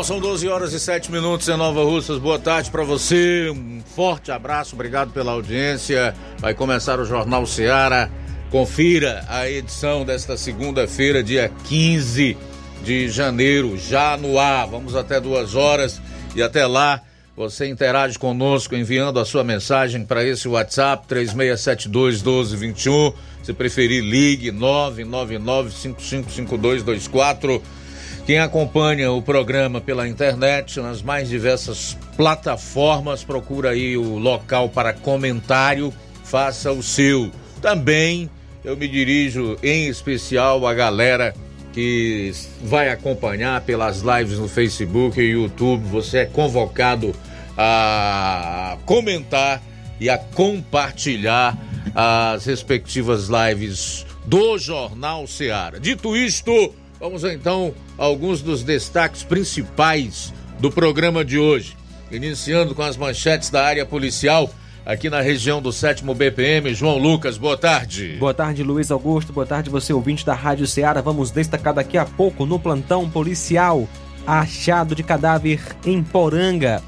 Bom, são 12 horas e 7 minutos em Nova Russas. Boa tarde para você. Um forte abraço, obrigado pela audiência. Vai começar o Jornal Seara. Confira a edição desta segunda-feira, dia 15 de janeiro, já no ar. Vamos até duas horas e até lá você interage conosco enviando a sua mensagem para esse WhatsApp 3672 1221. Se preferir, ligue 999 555224 quem acompanha o programa pela internet, nas mais diversas plataformas, procura aí o local para comentário, faça o seu. Também eu me dirijo em especial à galera que vai acompanhar pelas lives no Facebook e YouTube. Você é convocado a comentar e a compartilhar as respectivas lives do Jornal Seara. Dito isto, Vamos então a alguns dos destaques principais do programa de hoje. Iniciando com as manchetes da área policial aqui na região do 7 BPM. João Lucas, boa tarde. Boa tarde, Luiz Augusto. Boa tarde, você ouvinte da Rádio Ceará. Vamos destacar daqui a pouco no plantão policial. Achado de cadáver em Poranga.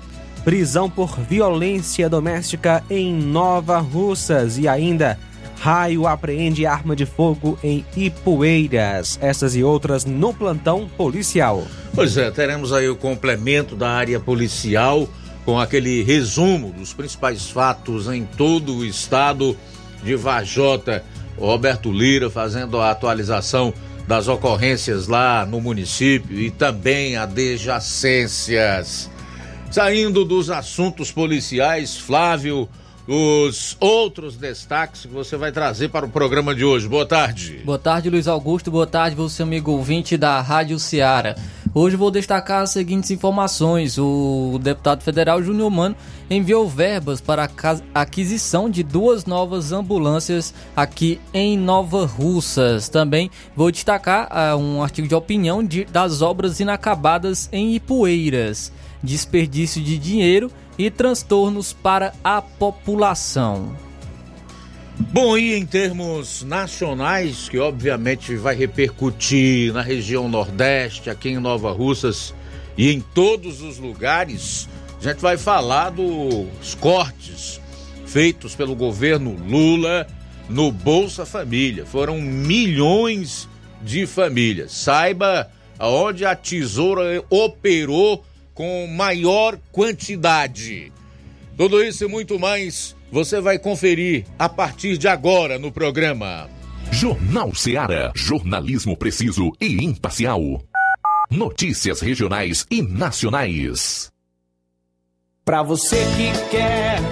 Prisão por violência doméstica em Nova Russas. E ainda Raio apreende arma de fogo em Ipueiras. Essas e outras no plantão policial. Pois é, teremos aí o complemento da área policial com aquele resumo dos principais fatos em todo o estado de Vajota. O Roberto Lira fazendo a atualização das ocorrências lá no município e também adjacências. Saindo dos assuntos policiais, Flávio os outros destaques que você vai trazer para o programa de hoje. Boa tarde. Boa tarde, Luiz Augusto. Boa tarde, você amigo ouvinte da Rádio Ceará. Hoje vou destacar as seguintes informações. O deputado federal Júnior Mano enviou verbas para a aquisição de duas novas ambulâncias aqui em Nova Russas. Também vou destacar uh, um artigo de opinião de, das obras inacabadas em Ipueiras. Desperdício de dinheiro e transtornos para a população. Bom, e em termos nacionais, que obviamente vai repercutir na região Nordeste, aqui em Nova Russas e em todos os lugares, a gente vai falar dos cortes feitos pelo governo Lula no Bolsa Família. Foram milhões de famílias. Saiba aonde a tesoura operou com maior quantidade. Tudo isso e muito mais você vai conferir a partir de agora no programa. Jornal Seara. Jornalismo preciso e imparcial. Notícias regionais e nacionais. Para você que quer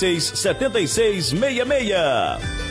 76 66.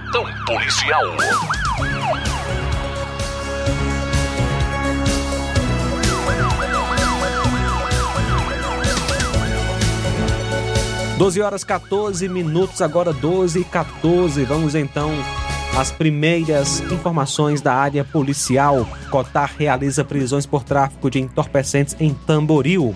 policial. Doze horas 14 minutos, agora 12 e 14. Vamos então às primeiras informações da área policial. Cotar realiza prisões por tráfico de entorpecentes em Tamboril.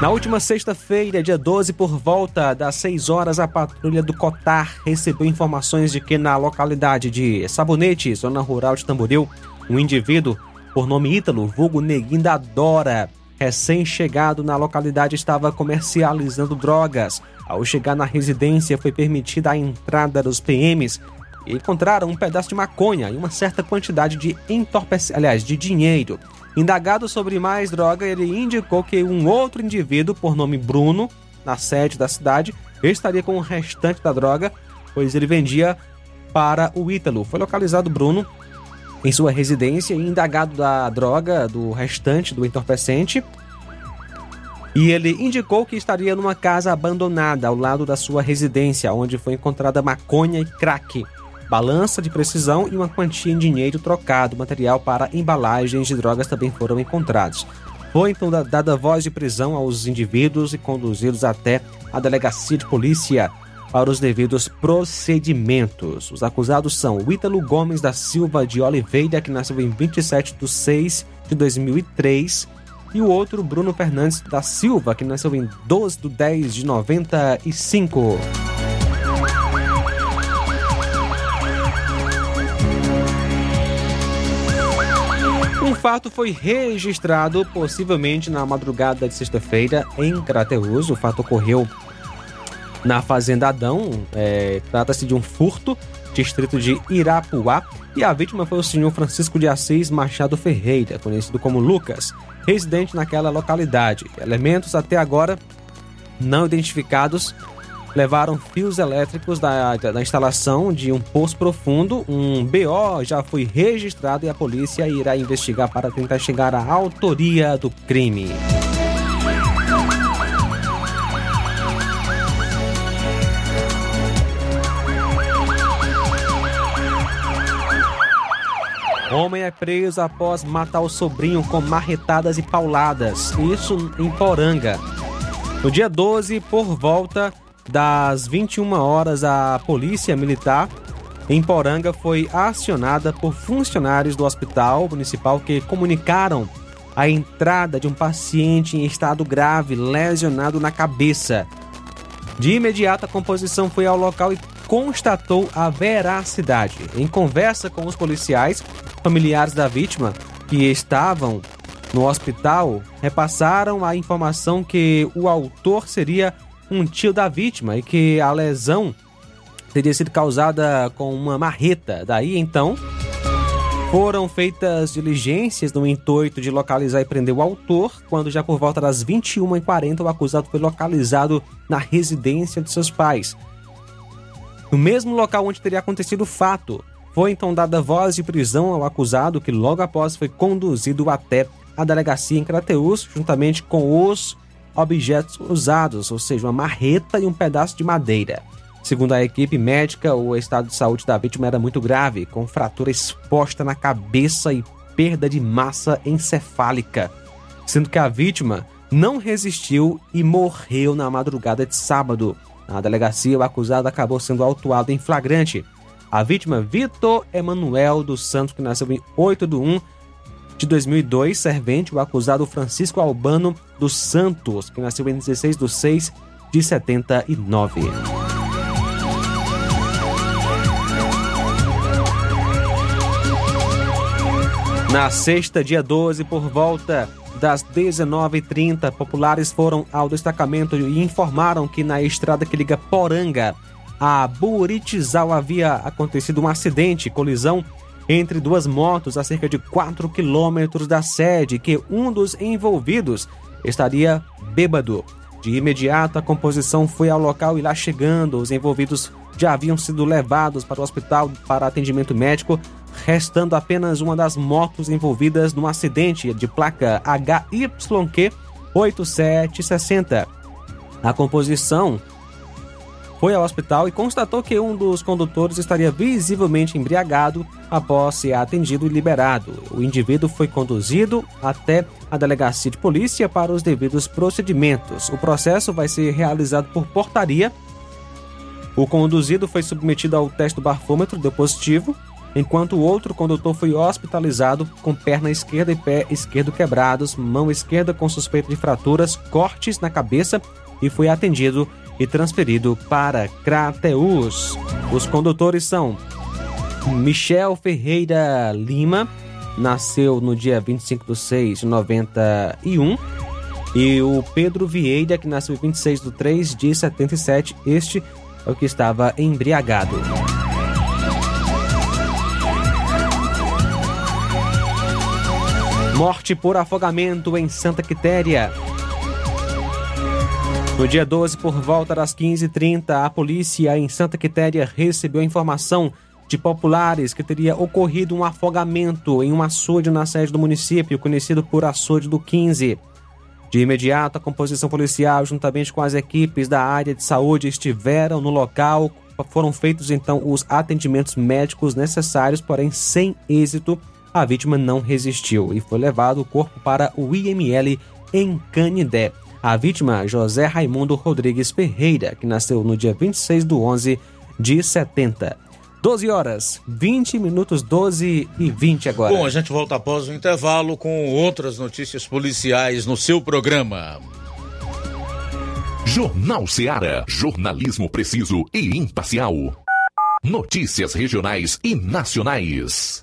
Na última sexta-feira, dia 12, por volta das 6 horas, a patrulha do Cotar recebeu informações de que na localidade de Sabonete, zona rural de Tamboril, um indivíduo por nome Ítalo, vulgo Neguinho da Dora, recém-chegado na localidade, estava comercializando drogas. Ao chegar na residência, foi permitida a entrada dos PMs e encontraram um pedaço de maconha e uma certa quantidade de entorpecente, aliás, de dinheiro. Indagado sobre mais droga, ele indicou que um outro indivíduo, por nome Bruno, na sede da cidade, estaria com o restante da droga, pois ele vendia para o Ítalo. Foi localizado Bruno em sua residência e indagado da droga, do restante do entorpecente. E ele indicou que estaria numa casa abandonada ao lado da sua residência, onde foi encontrada maconha e crack balança de precisão e uma quantia em dinheiro trocado. Material para embalagens de drogas também foram encontrados. Foi então dada voz de prisão aos indivíduos e conduzidos até a delegacia de polícia para os devidos procedimentos. Os acusados são o Ítalo Gomes da Silva de Oliveira, que nasceu em 27 de 6 de 2003, e o outro Bruno Fernandes da Silva, que nasceu em 12 de 10 de 95. Fato foi registrado possivelmente na madrugada de sexta-feira em Crateus. O fato ocorreu na Fazenda Adão. É, Trata-se de um furto, distrito de Irapuá. E a vítima foi o senhor Francisco de Assis Machado Ferreira, conhecido como Lucas, residente naquela localidade. Elementos até agora não identificados levaram fios elétricos da, da instalação de um poço profundo. Um BO já foi registrado e a polícia irá investigar para tentar chegar à autoria do crime. Homem é preso após matar o sobrinho com marretadas e pauladas. Isso em Poranga. No dia 12, por volta das 21 horas, a Polícia Militar em Poranga foi acionada por funcionários do Hospital Municipal que comunicaram a entrada de um paciente em estado grave, lesionado na cabeça. De imediato, a composição foi ao local e constatou a veracidade. Em conversa com os policiais, familiares da vítima que estavam no hospital repassaram a informação que o autor seria um tio da vítima e que a lesão teria sido causada com uma marreta. Daí então foram feitas diligências no intuito de localizar e prender o autor, quando já por volta das 21h40 o acusado foi localizado na residência de seus pais. No mesmo local onde teria acontecido o fato, foi então dada voz de prisão ao acusado, que logo após foi conduzido até a delegacia em Crateus, juntamente com os objetos usados, ou seja, uma marreta e um pedaço de madeira. Segundo a equipe médica, o estado de saúde da vítima era muito grave, com fratura exposta na cabeça e perda de massa encefálica, sendo que a vítima não resistiu e morreu na madrugada de sábado. Na delegacia, o acusado acabou sendo autuado em flagrante. A vítima, Vitor Emanuel dos Santos, que nasceu em 8 de 1 de 2002, servente, o acusado Francisco Albano dos Santos, que nasceu em 16 de 6 de 79. Na sexta, dia 12, por volta das 19h30, populares foram ao destacamento e informaram que na estrada que liga Poranga a Buritizal havia acontecido um acidente, colisão entre duas motos a cerca de 4 quilômetros da sede, que um dos envolvidos estaria bêbado. De imediato, a composição foi ao local e lá chegando, os envolvidos já haviam sido levados para o hospital para atendimento médico, restando apenas uma das motos envolvidas no acidente de placa HYQ 8760. A composição foi ao hospital e constatou que um dos condutores estaria visivelmente embriagado após ser atendido e liberado. O indivíduo foi conduzido até a delegacia de polícia para os devidos procedimentos. O processo vai ser realizado por portaria. O conduzido foi submetido ao teste do bafômetro, deu positivo, enquanto o outro condutor foi hospitalizado com perna esquerda e pé esquerdo quebrados, mão esquerda com suspeita de fraturas, cortes na cabeça e foi atendido e transferido para Crateus. Os condutores são Michel Ferreira Lima, nasceu no dia 25 de 6 de 91, e o Pedro Vieira, que nasceu em 26 de 3 de 77, este é o que estava embriagado. Morte por afogamento em Santa Quitéria. No dia 12, por volta das 15h30, a polícia em Santa Quitéria recebeu a informação de populares que teria ocorrido um afogamento em um açude na sede do município, conhecido por Açude do 15. De imediato, a composição policial, juntamente com as equipes da área de saúde, estiveram no local. Foram feitos então os atendimentos médicos necessários, porém sem êxito. A vítima não resistiu e foi levado o corpo para o IML em Canidé. A vítima, José Raimundo Rodrigues Ferreira, que nasceu no dia 26 de 11 de 70. 12 horas, 20 minutos, 12 e 20 agora. Bom, a gente volta após o intervalo com outras notícias policiais no seu programa. Jornal Seara. Jornalismo preciso e imparcial. Notícias regionais e nacionais.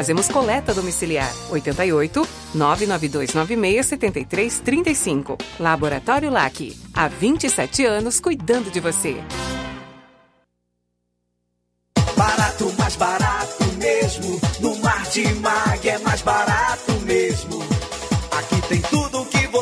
Fazemos coleta domiciliar. 88 99296 7335. Laboratório LAC. Há 27 anos cuidando de você. Barato, mais barato mesmo. Martimag é mais barato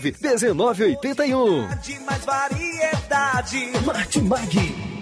1981. De mais variedade. Martimag.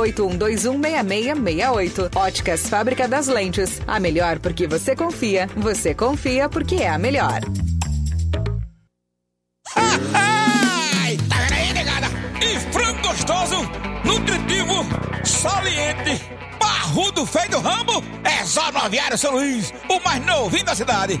981216668. Óticas Fábrica das Lentes. A melhor porque você confia. Você confia porque é a melhor. Tá? E frango gostoso, nutritivo, saliente, barrudo, feio do ramo, é só no Aviário São Luís, o mais novinho da cidade.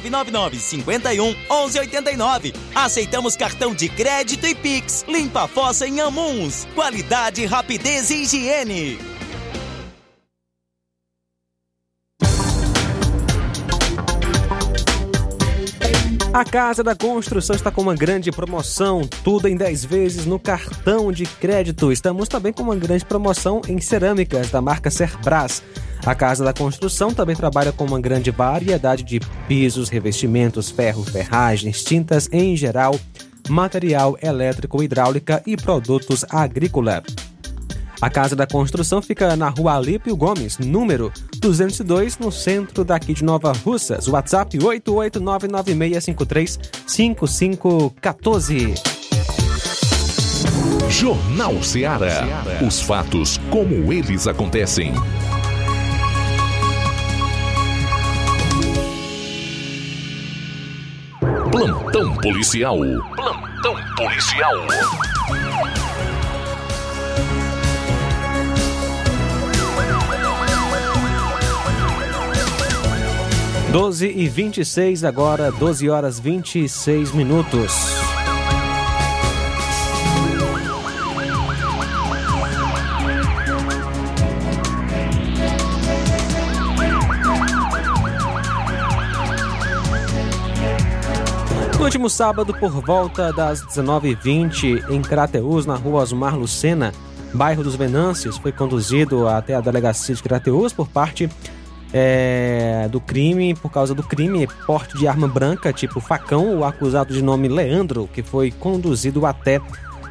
999 51 11 89. Aceitamos cartão de crédito e Pix. Limpa a fossa em Amuns. Qualidade, rapidez e higiene. A Casa da Construção está com uma grande promoção, tudo em 10 vezes no cartão de crédito. Estamos também com uma grande promoção em cerâmicas da marca Cerbras. A Casa da Construção também trabalha com uma grande variedade de pisos, revestimentos, ferro, ferragens, tintas em geral, material elétrico, hidráulica e produtos agrícola. A Casa da Construção fica na rua Alípio Gomes, número 202, no centro daqui de Nova Russas. WhatsApp 88996535514. Jornal Ceará. Os fatos como eles acontecem. Plantão policial. Plantão policial. 12 e 26 agora, 12 horas 26 minutos. No último sábado, por volta das 19h20, em Crateus, na rua Osmar Lucena, bairro dos Venâncios, foi conduzido até a delegacia de Crateus por parte é, do crime, por causa do crime, porte de arma branca, tipo facão, o acusado de nome Leandro, que foi conduzido até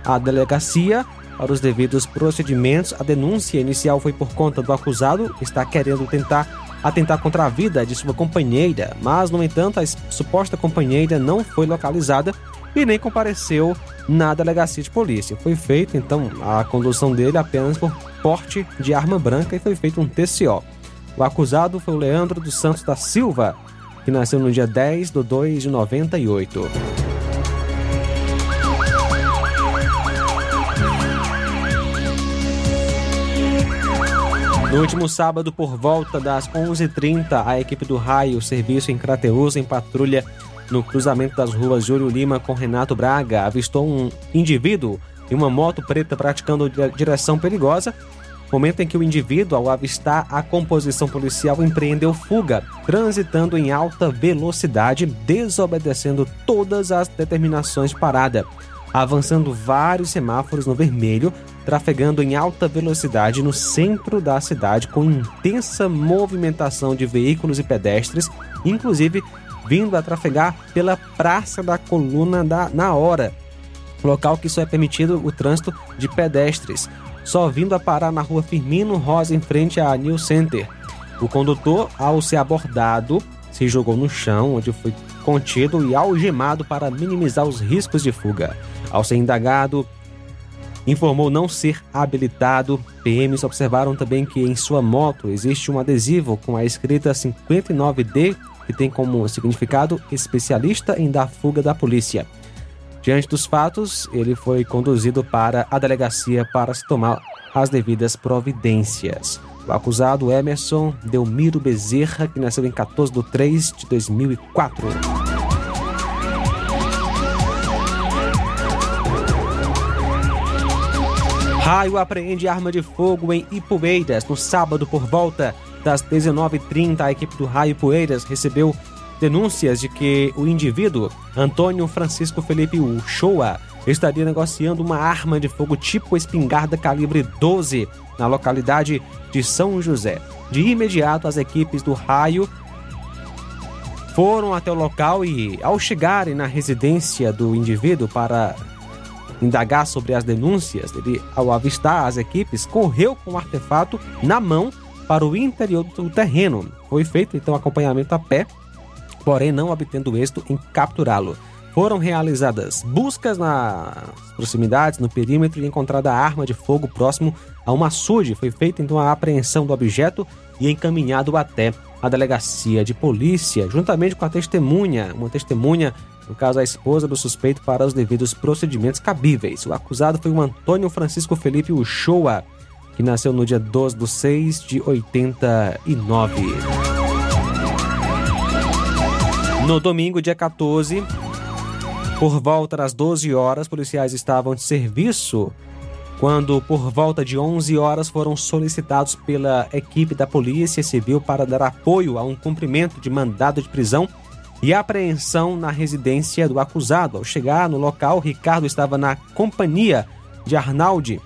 a delegacia para os devidos procedimentos. A denúncia inicial foi por conta do acusado está querendo tentar atentar contra a vida de sua companheira, mas, no entanto, a suposta companheira não foi localizada e nem compareceu na delegacia de polícia. Foi feita, então, a condução dele apenas por porte de arma branca e foi feito um TCO. O acusado foi o Leandro dos Santos da Silva, que nasceu no dia 10 de 2 de 98. No último sábado, por volta das 11h30, a equipe do Raio, serviço em Crateus, em patrulha no cruzamento das ruas Júlio Lima com Renato Braga, avistou um indivíduo em uma moto preta praticando direção perigosa. Momento em que o indivíduo, ao avistar a composição policial, empreendeu fuga, transitando em alta velocidade, desobedecendo todas as determinações de parada avançando vários semáforos no vermelho, trafegando em alta velocidade no centro da cidade com intensa movimentação de veículos e pedestres, inclusive vindo a trafegar pela Praça da Coluna da, na hora, local que só é permitido o trânsito de pedestres, só vindo a parar na rua Firmino Rosa em frente à New Center. O condutor, ao ser abordado, se jogou no chão, onde foi contido e algemado para minimizar os riscos de fuga. Ao ser indagado, informou não ser habilitado. PMs observaram também que em sua moto existe um adesivo com a escrita 59D, que tem como significado especialista em dar fuga da polícia. Diante dos fatos, ele foi conduzido para a delegacia para se tomar as devidas providências. O acusado Emerson Delmiro Bezerra, que nasceu em 14 de 3 de 2004. Raio apreende arma de fogo em Ipueiras no sábado por volta das 19h30. A equipe do Raio Poeiras recebeu denúncias de que o indivíduo, Antônio Francisco Felipe Uchoa, estaria negociando uma arma de fogo tipo espingarda calibre 12 na localidade de São José. De imediato, as equipes do Raio foram até o local e, ao chegarem na residência do indivíduo para indagar sobre as denúncias, ele, ao avistar as equipes, correu com o artefato na mão para o interior do terreno. Foi feito então acompanhamento a pé, porém não obtendo êxito em capturá-lo. Foram realizadas buscas nas proximidades, no perímetro e encontrada arma de fogo próximo a um açude. Foi feita então a apreensão do objeto e encaminhado até a delegacia de polícia, juntamente com a testemunha, uma testemunha, no caso a esposa do suspeito, para os devidos procedimentos cabíveis. O acusado foi o Antônio Francisco Felipe Uchoa, que nasceu no dia 12 de 6 de 89. No domingo, dia 14, por volta das 12 horas, policiais estavam de serviço quando, por volta de 11 horas, foram solicitados pela equipe da Polícia Civil para dar apoio a um cumprimento de mandado de prisão e apreensão na residência do acusado. Ao chegar no local, Ricardo estava na companhia de Arnaldi,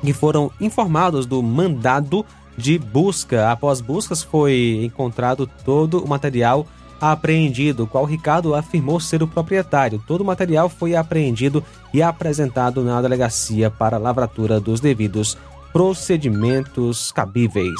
que foram informados do mandado de busca. Após buscas, foi encontrado todo o material apreendido, qual Ricardo afirmou ser o proprietário. Todo o material foi apreendido e apresentado na delegacia para lavratura dos devidos procedimentos cabíveis.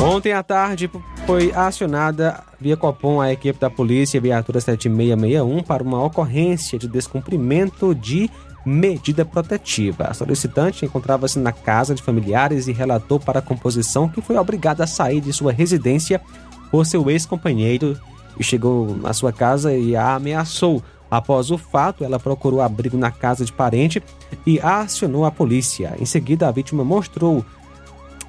Ontem à tarde foi acionada via Copom a equipe da polícia viatura 7661 para uma ocorrência de descumprimento de medida protetiva. A solicitante encontrava-se na casa de familiares e relatou para a composição que foi obrigada a sair de sua residência por seu ex-companheiro e chegou à sua casa e a ameaçou. Após o fato, ela procurou abrigo na casa de parente e acionou a polícia. Em seguida, a vítima mostrou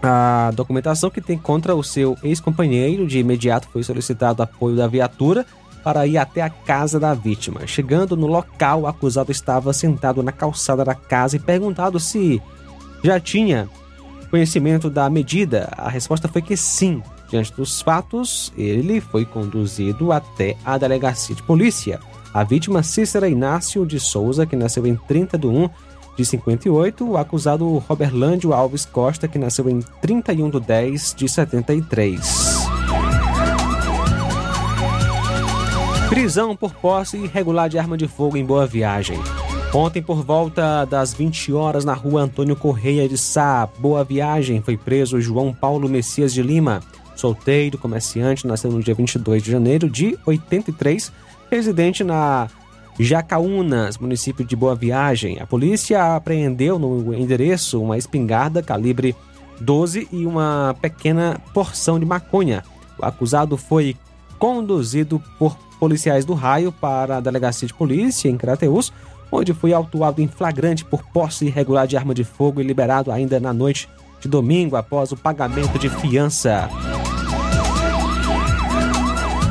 a documentação que tem contra o seu ex-companheiro. De imediato foi solicitado apoio da viatura para ir até a casa da vítima. Chegando no local, o acusado estava sentado na calçada da casa e perguntado se já tinha conhecimento da medida. A resposta foi que sim. Diante dos fatos, ele foi conduzido até a delegacia de polícia. A vítima, Cícera Inácio de Souza, que nasceu em 30 de 1 de 58, o acusado Roberlândio Alves Costa, que nasceu em 31 de 10 de 73. Prisão por posse irregular de arma de fogo em Boa Viagem. Ontem, por volta das 20 horas, na rua Antônio Correia de Sá, Boa Viagem, foi preso João Paulo Messias de Lima, solteiro, comerciante, nasceu no dia 22 de janeiro de 83, residente na Jacaúnas, município de Boa Viagem. A polícia apreendeu no endereço uma espingarda calibre 12 e uma pequena porção de maconha. O acusado foi conduzido por policiais do raio para a delegacia de polícia em Crateus, onde foi autuado em flagrante por posse irregular de arma de fogo e liberado ainda na noite de domingo após o pagamento de fiança.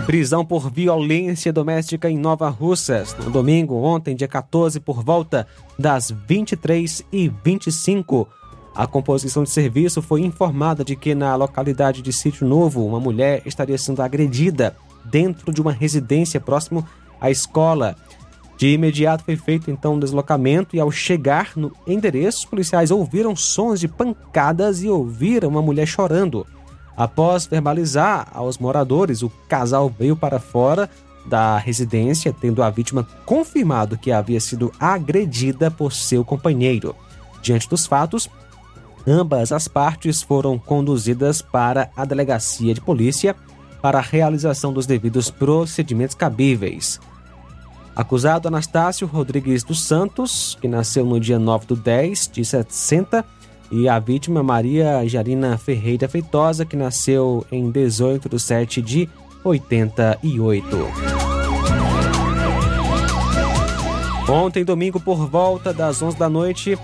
Prisão por violência doméstica em Nova Russas. No domingo, ontem, dia 14, por volta das 23 e 25 a composição de serviço foi informada de que na localidade de Sítio Novo, uma mulher estaria sendo agredida dentro de uma residência próximo à escola. De imediato foi feito então um deslocamento e ao chegar no endereço, os policiais ouviram sons de pancadas e ouviram uma mulher chorando. Após verbalizar aos moradores, o casal veio para fora da residência, tendo a vítima confirmado que havia sido agredida por seu companheiro. Diante dos fatos, ambas as partes foram conduzidas para a delegacia de polícia para a realização dos devidos procedimentos cabíveis. Acusado Anastácio Rodrigues dos Santos, que nasceu no dia 9 do 10 de 60, e a vítima Maria Jarina Ferreira Feitosa, que nasceu em 18 de 7 de 88. Ontem, domingo, por volta das 11 da noite,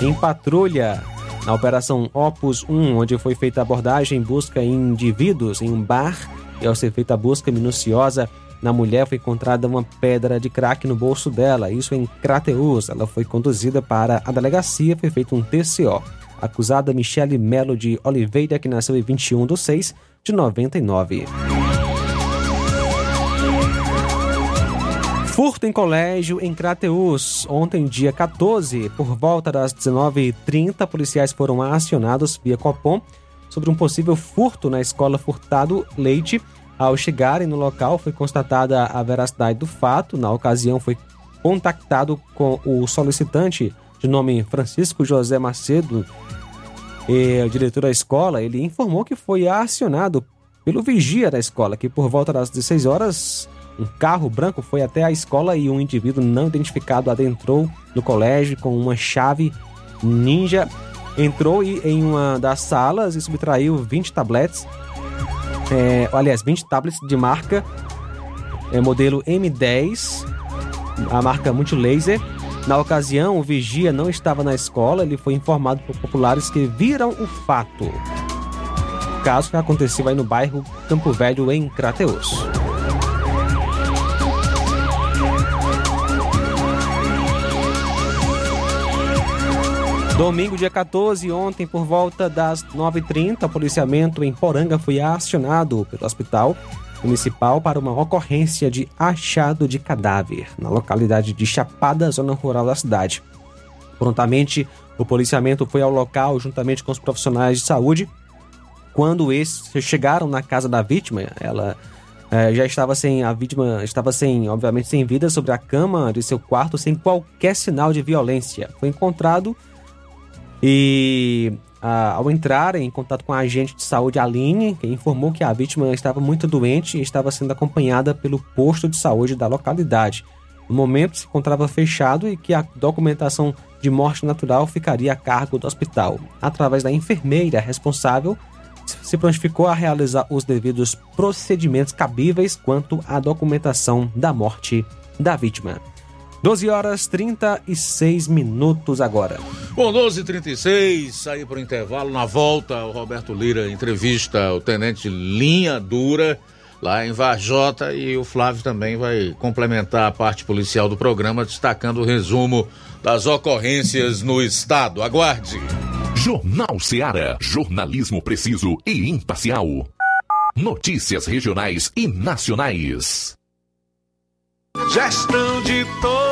em patrulha, na Operação Opus 1, onde foi feita a abordagem em busca em indivíduos em um bar, e ao ser feita a busca minuciosa, na mulher foi encontrada uma pedra de crack no bolso dela, isso em Crateus. Ela foi conduzida para a delegacia, foi feito um TCO acusada Michele Melo de Oliveira, que nasceu em 21 de 6 de 99. Furto em colégio em Crateus. Ontem, dia 14, por volta das 19h30, policiais foram acionados via Copom sobre um possível furto na escola Furtado Leite. Ao chegarem no local, foi constatada a veracidade do fato. Na ocasião, foi contactado com o solicitante de nome Francisco José Macedo, o diretor da escola, ele informou que foi acionado pelo vigia da escola, que por volta das 16 horas, um carro branco foi até a escola e um indivíduo não identificado adentrou no colégio com uma chave ninja, entrou em uma das salas e subtraiu 20 tablets, é, aliás, 20 tablets de marca é, modelo M10, a marca Multilaser, na ocasião, o vigia não estava na escola, ele foi informado por populares que viram o fato. Caso que aconteceu aí no bairro Campo Velho, em Crateus. Domingo, dia 14, ontem, por volta das 9h30, o policiamento em Poranga foi acionado pelo hospital municipal para uma ocorrência de achado de cadáver na localidade de Chapada, zona rural da cidade. Prontamente, o policiamento foi ao local juntamente com os profissionais de saúde. Quando esses chegaram na casa da vítima, ela é, já estava sem a vítima estava sem, obviamente, sem vida sobre a cama de seu quarto, sem qualquer sinal de violência. Foi encontrado e ah, ao entrar em contato com a agente de saúde Aline, que informou que a vítima estava muito doente e estava sendo acompanhada pelo posto de saúde da localidade. No momento, se encontrava fechado e que a documentação de morte natural ficaria a cargo do hospital. Através da enfermeira responsável, se prontificou a realizar os devidos procedimentos cabíveis quanto à documentação da morte da vítima. 12 horas 36 minutos agora. Bom, 12 36 sair para o intervalo. Na volta, o Roberto Lira entrevista o tenente Linha Dura, lá em Varjota, e o Flávio também vai complementar a parte policial do programa, destacando o resumo das ocorrências no estado. Aguarde. Jornal Seara. Jornalismo preciso e imparcial. Notícias regionais e nacionais. Gestão de todos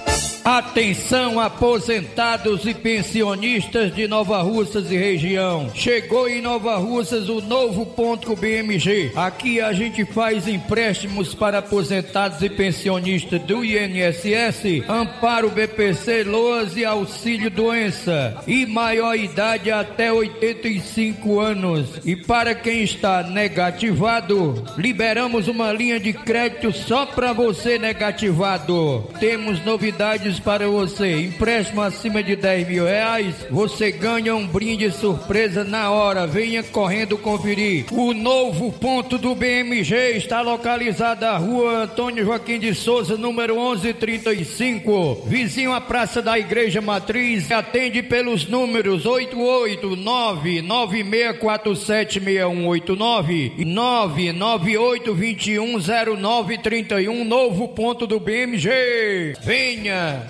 Atenção aposentados e pensionistas de Nova Russas e região. Chegou em Nova Russas o novo ponto BMG. Aqui a gente faz empréstimos para aposentados e pensionistas do INSS, Amparo BPC, Loas e Auxílio Doença e maior idade até 85 anos. E para quem está negativado, liberamos uma linha de crédito só para você negativado. Temos novidades para você. Empréstimo acima de 10 mil reais, você ganha um brinde surpresa na hora. Venha correndo conferir. O novo ponto do BMG está localizado na rua Antônio Joaquim de Souza, número 1135, vizinho à Praça da Igreja Matriz. Atende pelos números 889 96476189 e 998210931. Novo ponto do BMG. Venha!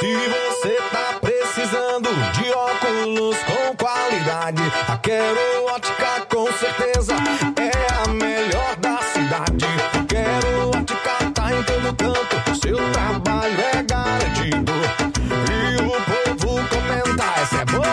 Se você tá precisando de óculos com qualidade, a Quero Ótica com certeza é a melhor da cidade. A Quero Ótica tá em todo canto, seu trabalho é garantido. E o povo comenta, essa é boa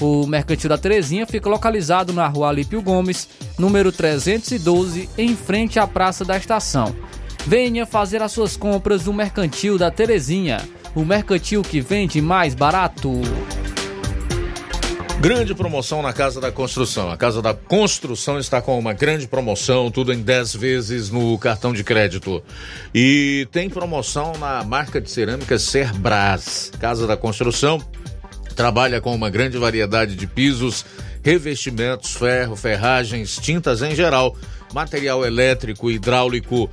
O Mercantil da Terezinha fica localizado na rua Alípio Gomes, número 312, em frente à Praça da Estação. Venha fazer as suas compras no Mercantil da Terezinha, o mercantil que vende mais barato. Grande promoção na Casa da Construção. A Casa da Construção está com uma grande promoção, tudo em 10 vezes no cartão de crédito. E tem promoção na marca de cerâmica Cerbras. Casa da Construção trabalha com uma grande variedade de pisos revestimentos, ferro, ferragens, tintas em geral, material elétrico, hidráulico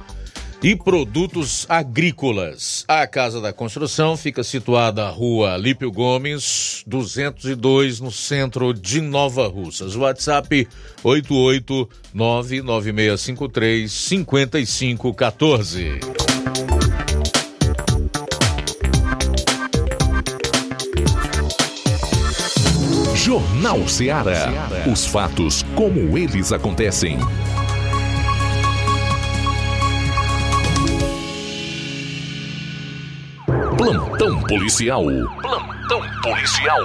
e produtos agrícolas. A Casa da Construção fica situada na rua Lípio Gomes, 202, no centro de Nova Russas. WhatsApp 8899653 Jornal Ceará. Os fatos como eles acontecem. Plantão policial. Plantão policial.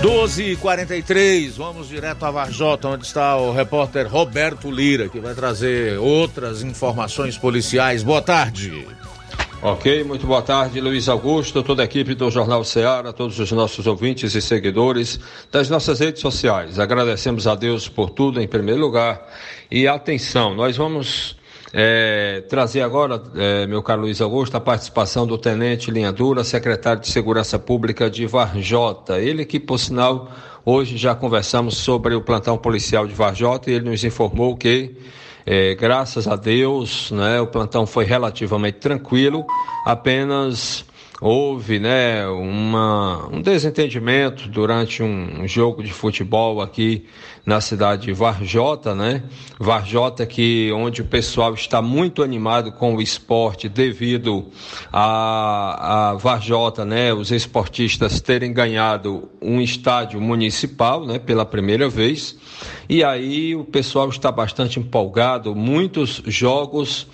12 h 43 vamos direto a Varjota, onde está o repórter Roberto Lira, que vai trazer outras informações policiais. Boa tarde. Ok, muito boa tarde, Luiz Augusto, toda a equipe do Jornal Ceará, todos os nossos ouvintes e seguidores das nossas redes sociais. Agradecemos a Deus por tudo em primeiro lugar. E atenção, nós vamos é, trazer agora, é, meu caro Luiz Augusto, a participação do Tenente Linha Dura, secretário de Segurança Pública de Varjota. Ele que, por sinal, hoje já conversamos sobre o plantão policial de Varjota e ele nos informou que é, graças a Deus, né, o plantão foi relativamente tranquilo, apenas houve né, uma, um desentendimento durante um, jogo de futebol aqui na cidade de Varjota, né? Varjota que onde o pessoal está muito animado com o esporte devido a, a Varjota, né? Os esportistas terem ganhado um estádio municipal, né? Pela primeira vez. E aí o pessoal está bastante empolgado, muitos jogos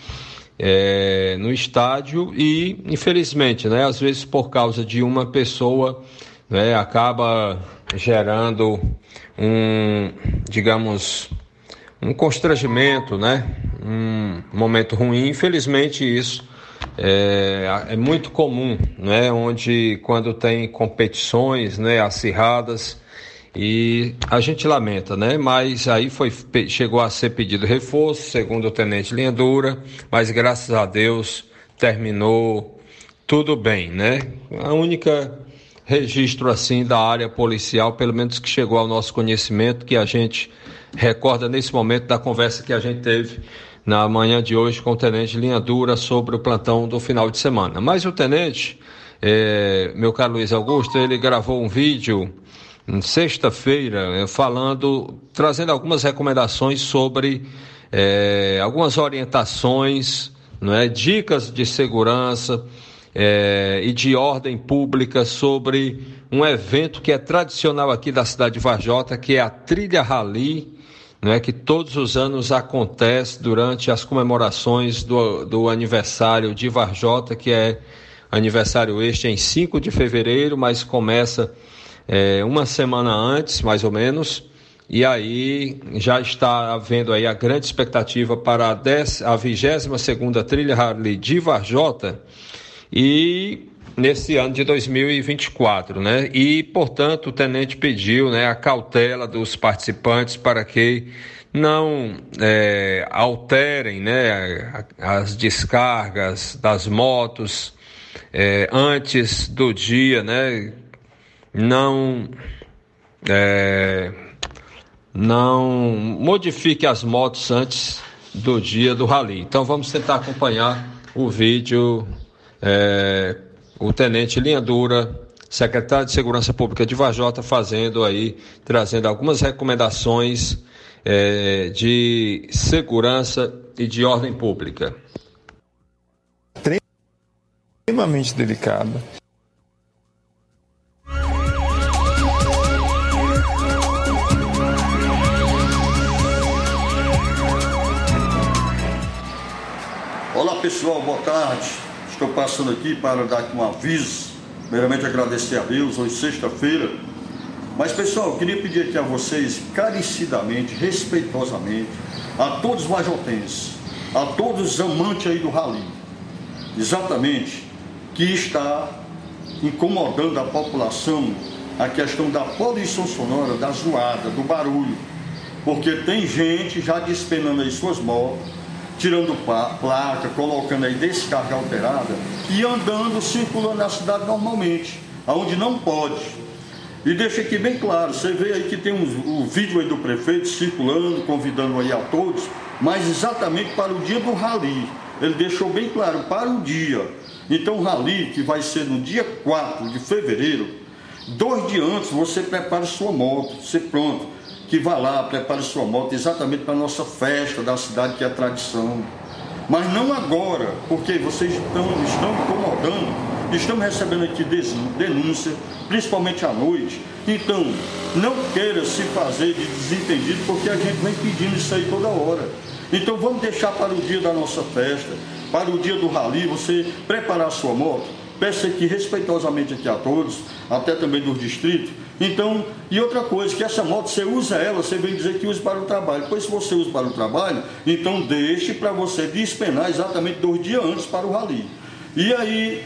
é, no estádio e, infelizmente, né, às vezes por causa de uma pessoa, né, acaba gerando um, digamos, um constrangimento, né, um momento ruim. Infelizmente, isso é, é muito comum, né, onde quando tem competições, né, acirradas, e a gente lamenta, né? Mas aí foi, chegou a ser pedido reforço, segundo o tenente Lindura, mas graças a Deus terminou tudo bem, né? A única registro assim da área policial, pelo menos que chegou ao nosso conhecimento, que a gente recorda nesse momento da conversa que a gente teve na manhã de hoje com o tenente Linha Dura sobre o plantão do final de semana. Mas o tenente, é, meu caro Luiz Augusto, ele gravou um vídeo sexta-feira, eh, falando, trazendo algumas recomendações sobre é, algumas orientações, não é, dicas de segurança é, e de ordem pública sobre um evento que é tradicional aqui da cidade de Varjota, que é a Trilha Rally, não é que todos os anos acontece durante as comemorações do, do aniversário de Varjota, que é aniversário este em 5 de fevereiro, mas começa é, uma semana antes, mais ou menos, e aí já está havendo aí a grande expectativa para a, a 22 segunda Trilha Harley de Varjota e nesse ano de 2024, né? E, portanto, o tenente pediu né, a cautela dos participantes para que não é, alterem né, as descargas das motos é, antes do dia, né? Não é, não modifique as motos antes do dia do rally. Então vamos tentar acompanhar o vídeo. É, o tenente Linha Dura, secretário de Segurança Pública de Vajota, fazendo aí, trazendo algumas recomendações é, de segurança e de ordem pública. Extremamente delicada. Pessoal, boa tarde. Estou passando aqui para dar aqui um aviso. Primeiramente agradecer a Deus, hoje sexta-feira. Mas pessoal, queria pedir aqui a vocês, carecidamente, respeitosamente, a todos os majotenses, a todos os amantes aí do rally, exatamente, que está incomodando a população a questão da poluição sonora, da zoada, do barulho. Porque tem gente já despenando aí suas motos, tirando placa, colocando aí descarga alterada e andando, circulando na cidade normalmente, aonde não pode. E deixa aqui bem claro, você vê aí que tem um, o vídeo aí do prefeito circulando, convidando aí a todos, mas exatamente para o dia do rally. Ele deixou bem claro, para o dia. Então o rally, que vai ser no dia 4 de fevereiro, dois dias antes você prepara sua moto, você pronto, que vá lá, prepare sua moto exatamente para a nossa festa da cidade, que é a tradição. Mas não agora, porque vocês estão, estão incomodando Estamos recebendo aqui denúncia, principalmente à noite. Então, não queira se fazer de desentendido, porque a gente vem pedindo isso aí toda hora. Então, vamos deixar para o dia da nossa festa, para o dia do rally, você preparar sua moto. Peço aqui respeitosamente aqui a todos, até também dos distritos. Então, e outra coisa, que essa moto você usa ela, você vem dizer que usa para o trabalho. Pois se você usa para o trabalho, então deixe para você despenar exatamente dois dias antes para o rally. E aí,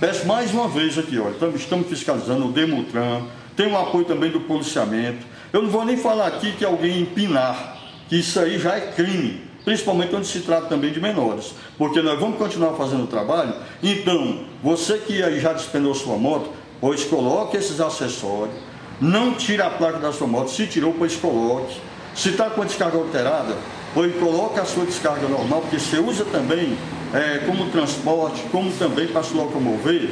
Peço mais uma vez aqui, olha, estamos fiscalizando o Demutran, tem o apoio também do policiamento. Eu não vou nem falar aqui que alguém empinar, que isso aí já é crime, principalmente quando se trata também de menores, porque nós vamos continuar fazendo o trabalho. Então, você que aí já despenou sua moto, pois coloque esses acessórios, não tire a placa da sua moto, se tirou, pois coloque. Se está com a descarga alterada, pois coloque a sua descarga normal, porque você usa também é, como transporte, como também para se locomover,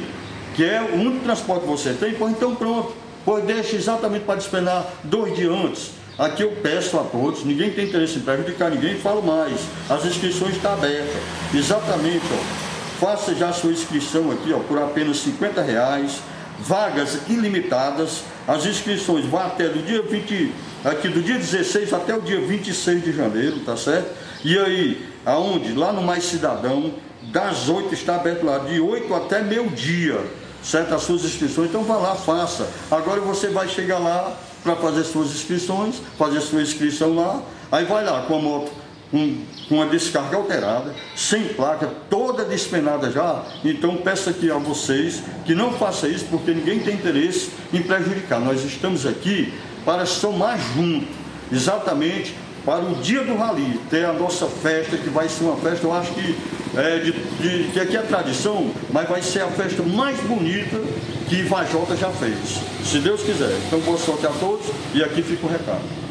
que é o único transporte que você tem, pois então pronto, pois deixa exatamente para despenar dois dias antes. Aqui eu peço a todos, ninguém tem interesse em prejudicar ninguém, falo mais, as inscrições estão abertas. Exatamente, ó, faça já a sua inscrição aqui ó, por apenas 50 reais, vagas ilimitadas, as inscrições vão até do dia 20, aqui do dia 16 até o dia 26 de janeiro, tá certo? E aí, aonde? Lá no Mais Cidadão, das 8 está aberto lá, de 8 até meio-dia, certo? As suas inscrições, então vá lá, faça. Agora você vai chegar lá para fazer suas inscrições, fazer sua inscrição lá, aí vai lá com a moto com, com a descarga alterada, sem placa, toda despenada já. Então peço aqui a vocês que não faça isso, porque ninguém tem interesse em prejudicar. Nós estamos aqui para somar junto, exatamente para o dia do rally, ter a nossa festa, que vai ser uma festa, eu acho que, é, de, de, que aqui é tradição, mas vai ser a festa mais bonita que Vajota já fez. Se Deus quiser. Então, boa sorte a todos e aqui fica o recado.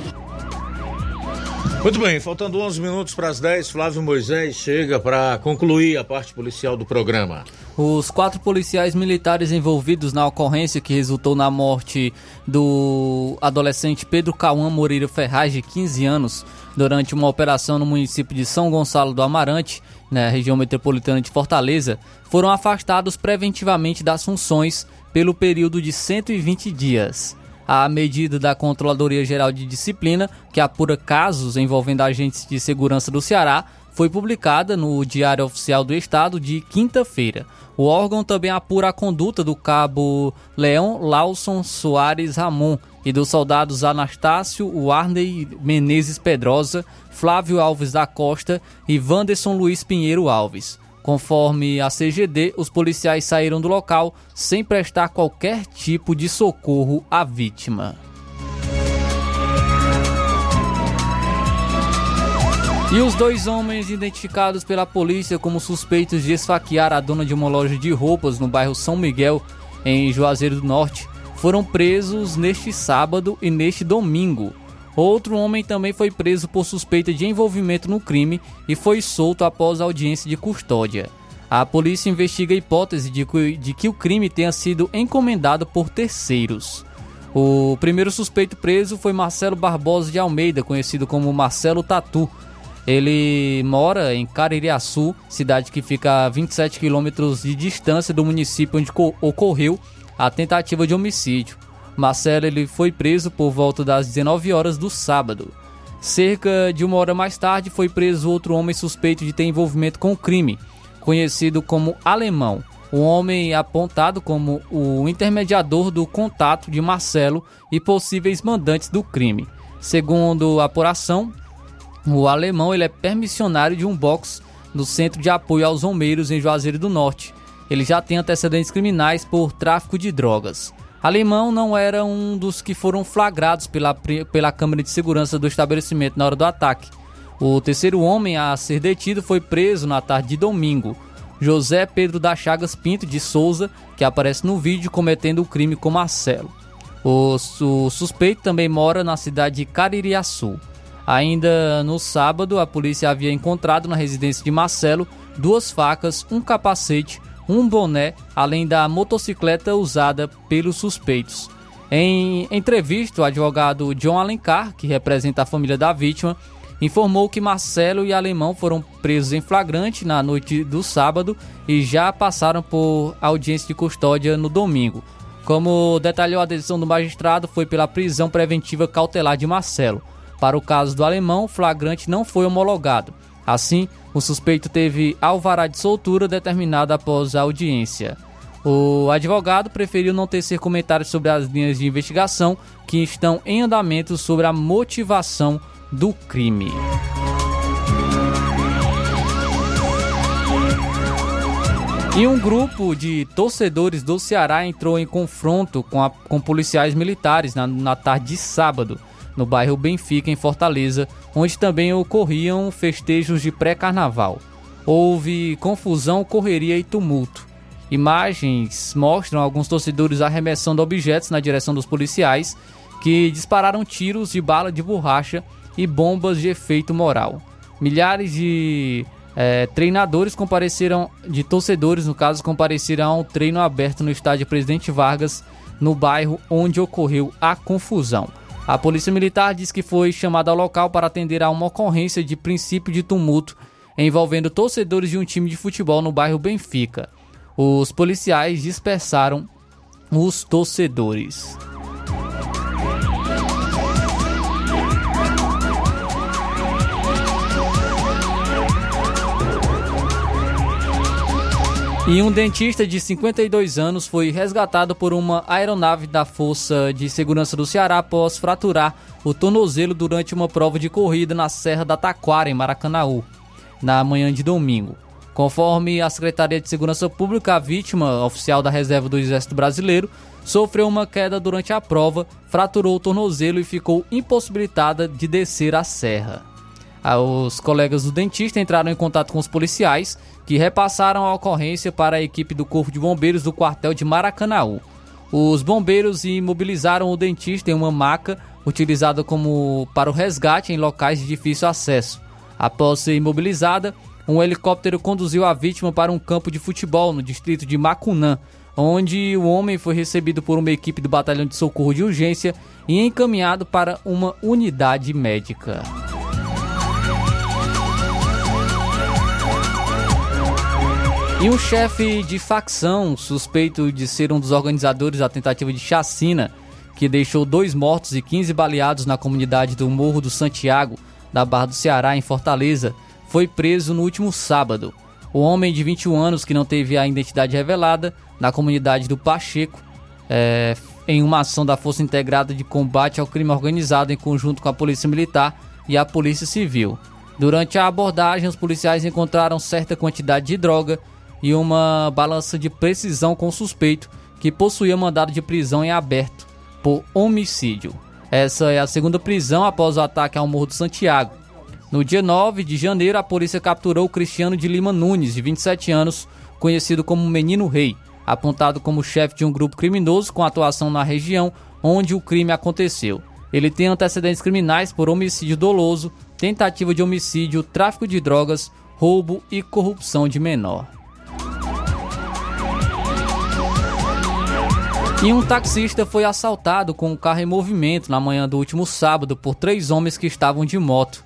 Muito bem, faltando 11 minutos para as 10, Flávio Moisés chega para concluir a parte policial do programa. Os quatro policiais militares envolvidos na ocorrência que resultou na morte do adolescente Pedro Cauã Moreira Ferraz, de 15 anos, durante uma operação no município de São Gonçalo do Amarante, na região metropolitana de Fortaleza, foram afastados preventivamente das funções pelo período de 120 dias. A medida da Controladoria Geral de Disciplina, que apura casos envolvendo agentes de segurança do Ceará, foi publicada no Diário Oficial do Estado de quinta-feira. O órgão também apura a conduta do cabo Leão Lawson Soares Ramon e dos soldados Anastácio Warney Menezes Pedrosa, Flávio Alves da Costa e Wanderson Luiz Pinheiro Alves. Conforme a CGD, os policiais saíram do local sem prestar qualquer tipo de socorro à vítima. E os dois homens identificados pela polícia como suspeitos de esfaquear a dona de uma loja de roupas no bairro São Miguel, em Juazeiro do Norte, foram presos neste sábado e neste domingo. Outro homem também foi preso por suspeita de envolvimento no crime e foi solto após audiência de custódia. A polícia investiga a hipótese de que, de que o crime tenha sido encomendado por terceiros. O primeiro suspeito preso foi Marcelo Barbosa de Almeida, conhecido como Marcelo Tatu ele mora em Caririaçu, cidade que fica a 27 quilômetros de distância do município onde ocorreu a tentativa de homicídio. Marcelo ele foi preso por volta das 19 horas do sábado. Cerca de uma hora mais tarde foi preso outro homem suspeito de ter envolvimento com o crime, conhecido como Alemão. O homem apontado como o intermediador do contato de Marcelo e possíveis mandantes do crime. Segundo a apuração, o alemão ele é permissionário de um box no Centro de Apoio aos Romeiros em Juazeiro do Norte. Ele já tem antecedentes criminais por tráfico de drogas. Alemão não era um dos que foram flagrados pela, pela câmera de segurança do estabelecimento na hora do ataque. O terceiro homem a ser detido foi preso na tarde de domingo. José Pedro da Chagas Pinto de Souza, que aparece no vídeo cometendo o crime com Marcelo. O, o suspeito também mora na cidade de Caririaçu. Ainda no sábado, a polícia havia encontrado na residência de Marcelo duas facas, um capacete, um boné, além da motocicleta usada pelos suspeitos. Em entrevista, o advogado John Alencar, que representa a família da vítima, informou que Marcelo e Alemão foram presos em flagrante na noite do sábado e já passaram por audiência de custódia no domingo. Como detalhou a decisão do magistrado, foi pela prisão preventiva cautelar de Marcelo. Para o caso do alemão, o flagrante não foi homologado. Assim, o suspeito teve alvará de soltura determinado após a audiência. O advogado preferiu não tecer comentários sobre as linhas de investigação que estão em andamento sobre a motivação do crime. E um grupo de torcedores do Ceará entrou em confronto com, a, com policiais militares na, na tarde de sábado, no bairro Benfica, em Fortaleza, onde também ocorriam festejos de pré-carnaval. Houve confusão, correria e tumulto. Imagens mostram alguns torcedores arremessando objetos na direção dos policiais, que dispararam tiros de bala de borracha e bombas de efeito moral. Milhares de é, treinadores compareceram, de torcedores no caso, compareceram ao treino aberto no estádio Presidente Vargas, no bairro onde ocorreu a confusão. A polícia militar diz que foi chamada ao local para atender a uma ocorrência de princípio de tumulto envolvendo torcedores de um time de futebol no bairro Benfica. Os policiais dispersaram os torcedores. E um dentista de 52 anos foi resgatado por uma aeronave da Força de Segurança do Ceará após fraturar o tornozelo durante uma prova de corrida na Serra da Taquara, em Maracanaú, na manhã de domingo. Conforme a Secretaria de Segurança Pública, a vítima, oficial da reserva do Exército Brasileiro, sofreu uma queda durante a prova, fraturou o tornozelo e ficou impossibilitada de descer a serra. Os colegas do dentista entraram em contato com os policiais, que repassaram a ocorrência para a equipe do Corpo de Bombeiros do quartel de Maracanaú. Os bombeiros imobilizaram o dentista em uma maca utilizada como para o resgate em locais de difícil acesso. Após ser imobilizada, um helicóptero conduziu a vítima para um campo de futebol no distrito de Macunã, onde o homem foi recebido por uma equipe do Batalhão de Socorro de Urgência e encaminhado para uma unidade médica. E um chefe de facção, suspeito de ser um dos organizadores da tentativa de chacina, que deixou dois mortos e 15 baleados na comunidade do Morro do Santiago, da Barra do Ceará, em Fortaleza, foi preso no último sábado. O homem de 21 anos, que não teve a identidade revelada, na comunidade do Pacheco, é, em uma ação da Força Integrada de Combate ao Crime Organizado em conjunto com a Polícia Militar e a Polícia Civil. Durante a abordagem, os policiais encontraram certa quantidade de droga e uma balança de precisão com suspeito que possuía mandado de prisão em aberto por homicídio. Essa é a segunda prisão após o ataque ao Morro do Santiago. No dia 9 de janeiro, a polícia capturou Cristiano de Lima Nunes, de 27 anos, conhecido como Menino Rei, apontado como chefe de um grupo criminoso com atuação na região onde o crime aconteceu. Ele tem antecedentes criminais por homicídio doloso, tentativa de homicídio, tráfico de drogas, roubo e corrupção de menor. E um taxista foi assaltado com o carro em movimento na manhã do último sábado por três homens que estavam de moto.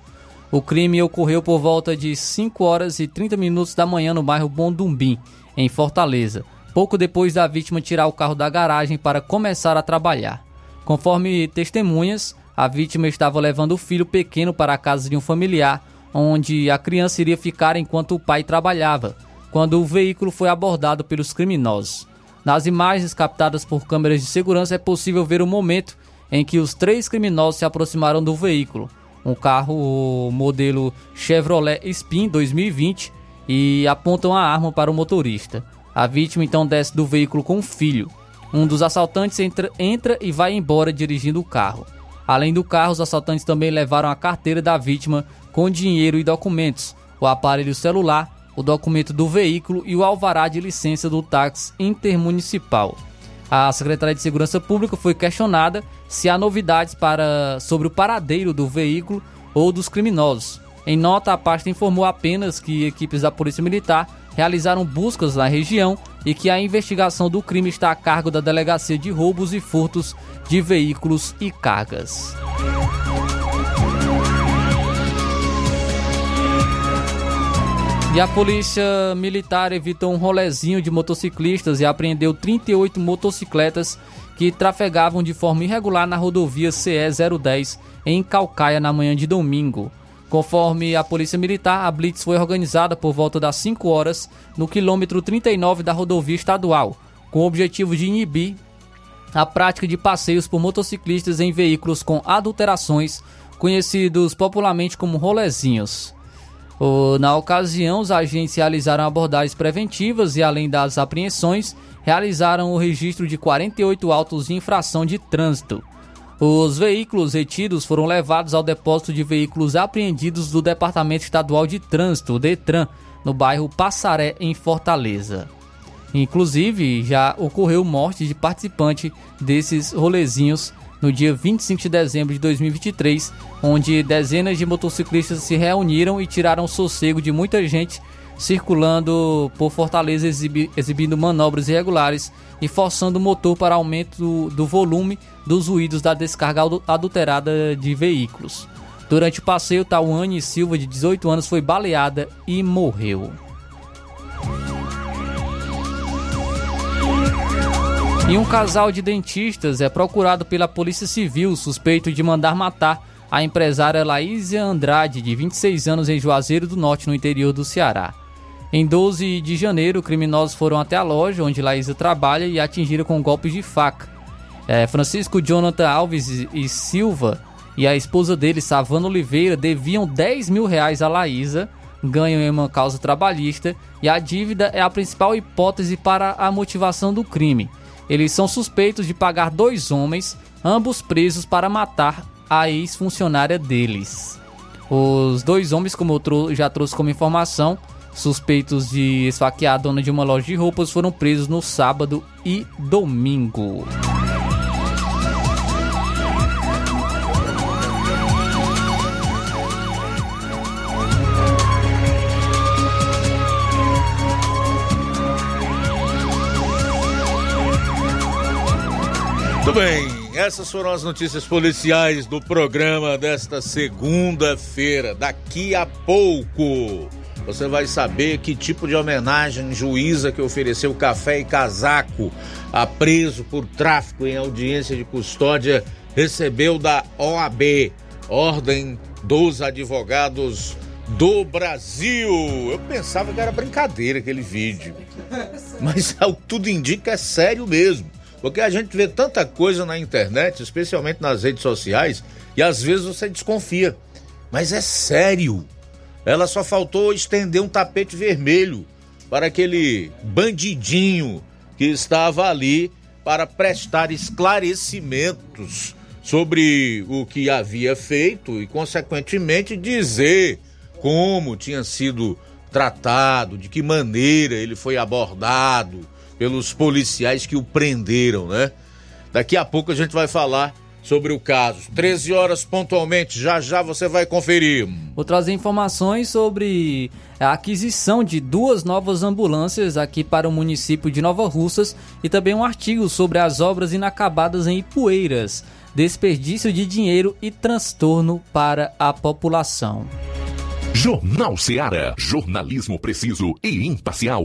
O crime ocorreu por volta de 5 horas e 30 minutos da manhã no bairro Bondumbim, em Fortaleza, pouco depois da vítima tirar o carro da garagem para começar a trabalhar. Conforme testemunhas, a vítima estava levando o filho pequeno para a casa de um familiar, onde a criança iria ficar enquanto o pai trabalhava, quando o veículo foi abordado pelos criminosos. Nas imagens captadas por câmeras de segurança é possível ver o momento em que os três criminosos se aproximaram do veículo, um carro modelo Chevrolet Spin 2020, e apontam a arma para o motorista. A vítima então desce do veículo com o filho. Um dos assaltantes entra, entra e vai embora dirigindo o carro. Além do carro, os assaltantes também levaram a carteira da vítima com dinheiro e documentos, o aparelho celular o documento do veículo e o alvará de licença do táxi intermunicipal. A Secretaria de Segurança Pública foi questionada se há novidades para, sobre o paradeiro do veículo ou dos criminosos. Em nota, a pasta informou apenas que equipes da Polícia Militar realizaram buscas na região e que a investigação do crime está a cargo da Delegacia de Roubos e Furtos de Veículos e Cargas. E a polícia militar evitou um rolezinho de motociclistas e apreendeu 38 motocicletas que trafegavam de forma irregular na rodovia CE 010 em Calcaia na manhã de domingo. Conforme a Polícia Militar, a blitz foi organizada por volta das 5 horas no quilômetro 39 da rodovia estadual, com o objetivo de inibir a prática de passeios por motociclistas em veículos com adulterações, conhecidos popularmente como rolezinhos. Na ocasião, os agentes realizaram abordagens preventivas e, além das apreensões, realizaram o registro de 48 autos de infração de trânsito. Os veículos retidos foram levados ao depósito de veículos apreendidos do Departamento Estadual de Trânsito, DETRAN, no bairro Passaré, em Fortaleza. Inclusive, já ocorreu morte de participante desses rolezinhos no dia 25 de dezembro de 2023, onde dezenas de motociclistas se reuniram e tiraram sossego de muita gente circulando por Fortaleza exibi exibindo manobras irregulares e forçando o motor para aumento do, volume dos ruídos da descarga adulterada de veículos. Durante o passeio, Tawane Silva, de 18 anos, foi baleada e morreu. E um casal de dentistas é procurado pela Polícia Civil suspeito de mandar matar a empresária Laísia Andrade, de 26 anos, em Juazeiro do Norte, no interior do Ceará. Em 12 de janeiro, criminosos foram até a loja onde Laísa trabalha e atingiram com golpes de faca. É, Francisco Jonathan Alves e Silva e a esposa dele, Savana Oliveira, deviam 10 mil reais a Laísa, ganham em uma causa trabalhista e a dívida é a principal hipótese para a motivação do crime. Eles são suspeitos de pagar dois homens, ambos presos para matar a ex-funcionária deles. Os dois homens, como eu já trouxe como informação, suspeitos de esfaquear a dona de uma loja de roupas, foram presos no sábado e domingo. Muito bem, essas foram as notícias policiais do programa desta segunda-feira. Daqui a pouco você vai saber que tipo de homenagem juíza que ofereceu café e casaco a preso por tráfico em audiência de custódia recebeu da OAB, Ordem dos Advogados do Brasil. Eu pensava que era brincadeira aquele vídeo, mas tudo indica é sério mesmo. Porque a gente vê tanta coisa na internet, especialmente nas redes sociais, e às vezes você desconfia. Mas é sério. Ela só faltou estender um tapete vermelho para aquele bandidinho que estava ali para prestar esclarecimentos sobre o que havia feito e, consequentemente, dizer como tinha sido tratado, de que maneira ele foi abordado, pelos policiais que o prenderam, né? Daqui a pouco a gente vai falar sobre o caso. 13 horas pontualmente, já já você vai conferir. Vou trazer informações sobre a aquisição de duas novas ambulâncias aqui para o município de Nova Russas e também um artigo sobre as obras inacabadas em Ipueiras, desperdício de dinheiro e transtorno para a população. Jornal Ceará, jornalismo preciso e imparcial.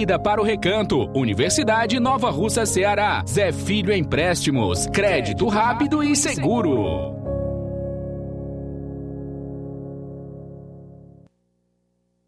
para o Recanto, Universidade Nova Russa, Ceará. Zé Filho Empréstimos, crédito rápido e seguro.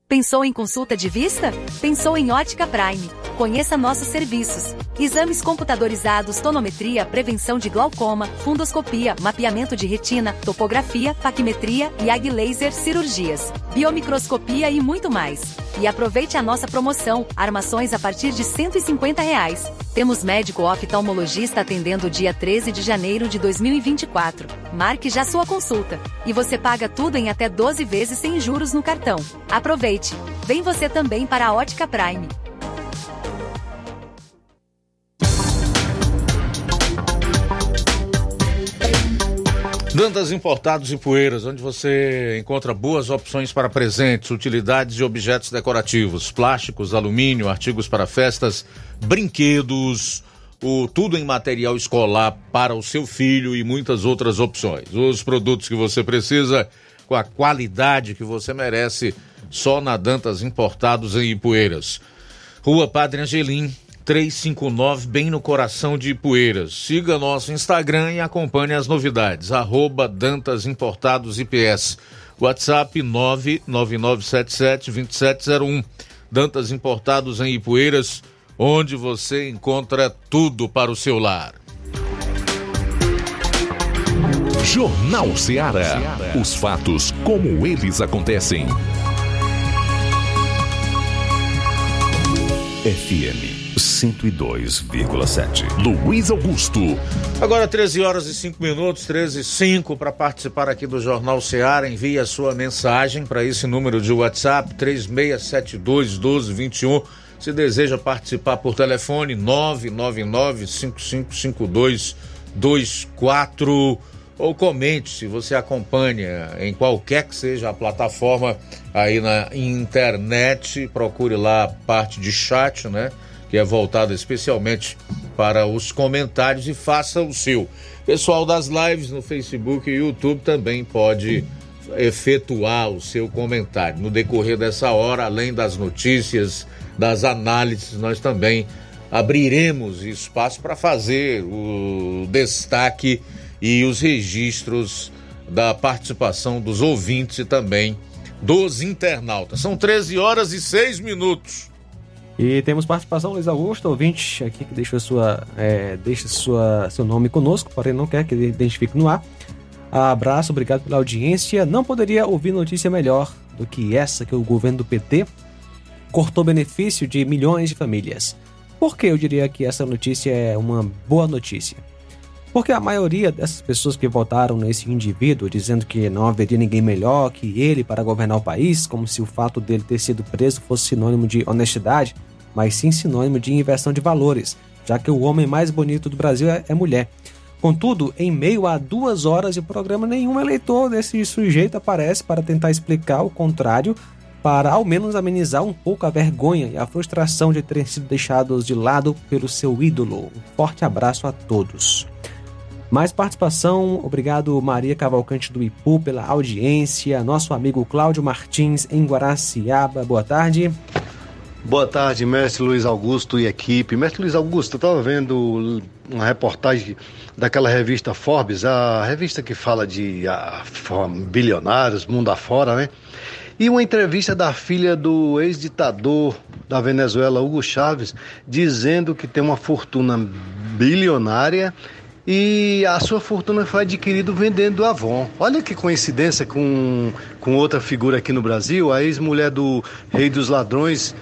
Pensou em consulta de vista? Pensou em Ótica Prime. Conheça nossos serviços. Exames computadorizados, tonometria, prevenção de glaucoma, fundoscopia, mapeamento de retina, topografia, paquimetria e ag laser cirurgias, biomicroscopia e muito mais. E aproveite a nossa promoção, armações a partir de 150 reais. Temos médico oftalmologista atendendo dia 13 de janeiro de 2024. Marque já sua consulta. E você paga tudo em até 12 vezes sem juros no cartão. Aproveite! Vem você também para a Ótica Prime. Dantas Importados e Poeiras, onde você encontra boas opções para presentes, utilidades e objetos decorativos, plásticos, alumínio, artigos para festas, brinquedos, o tudo em material escolar para o seu filho e muitas outras opções. Os produtos que você precisa com a qualidade que você merece só na Dantas Importados em Ipueiras. Rua Padre Angelim, 359, bem no coração de Ipueiras. Siga nosso Instagram e acompanhe as novidades. Arroba Dantas Importados IPS. WhatsApp 999772701. Dantas Importados em Ipueiras, onde você encontra tudo para o seu lar. Jornal Ceará. Os fatos como eles acontecem. FM 102,7. Luiz Augusto. Agora 13 horas e 5 minutos, 13 e 5 para participar aqui do Jornal Ceará. Envie a sua mensagem para esse número de WhatsApp 3672 1221. Se deseja participar por telefone 999 5552 24 ou comente se você acompanha em qualquer que seja a plataforma aí na internet, procure lá a parte de chat, né? Que é voltada especialmente para os comentários e faça o seu. Pessoal das lives no Facebook e YouTube também pode efetuar o seu comentário. No decorrer dessa hora, além das notícias, das análises, nós também abriremos espaço para fazer o destaque e os registros da participação dos ouvintes e também dos internautas. São 13 horas e 6 minutos. E temos participação, Luiz Augusto, ouvinte aqui que deixa, sua, é, deixa sua, seu nome conosco, porém não quer que ele identifique no ar. Abraço, obrigado pela audiência. Não poderia ouvir notícia melhor do que essa que o governo do PT cortou benefício de milhões de famílias. Por que eu diria que essa notícia é uma boa notícia? Porque a maioria dessas pessoas que votaram nesse indivíduo dizendo que não haveria ninguém melhor que ele para governar o país, como se o fato dele ter sido preso fosse sinônimo de honestidade, mas sim sinônimo de inversão de valores, já que o homem mais bonito do Brasil é, é mulher. Contudo, em meio a duas horas de programa, nenhum eleitor desse sujeito aparece para tentar explicar o contrário, para ao menos amenizar um pouco a vergonha e a frustração de terem sido deixados de lado pelo seu ídolo. Um forte abraço a todos. Mais participação, obrigado Maria Cavalcante do Ipu pela audiência, nosso amigo Cláudio Martins em Guaraciaba, boa tarde. Boa tarde, mestre Luiz Augusto e equipe. Mestre Luiz Augusto, eu estava vendo uma reportagem daquela revista Forbes, a revista que fala de a, bilionários, mundo afora, né? E uma entrevista da filha do ex-ditador da Venezuela, Hugo Chávez, dizendo que tem uma fortuna bilionária e a sua fortuna foi adquirida vendendo Avon. Olha que coincidência com, com outra figura aqui no Brasil, a ex-mulher do rei dos ladrões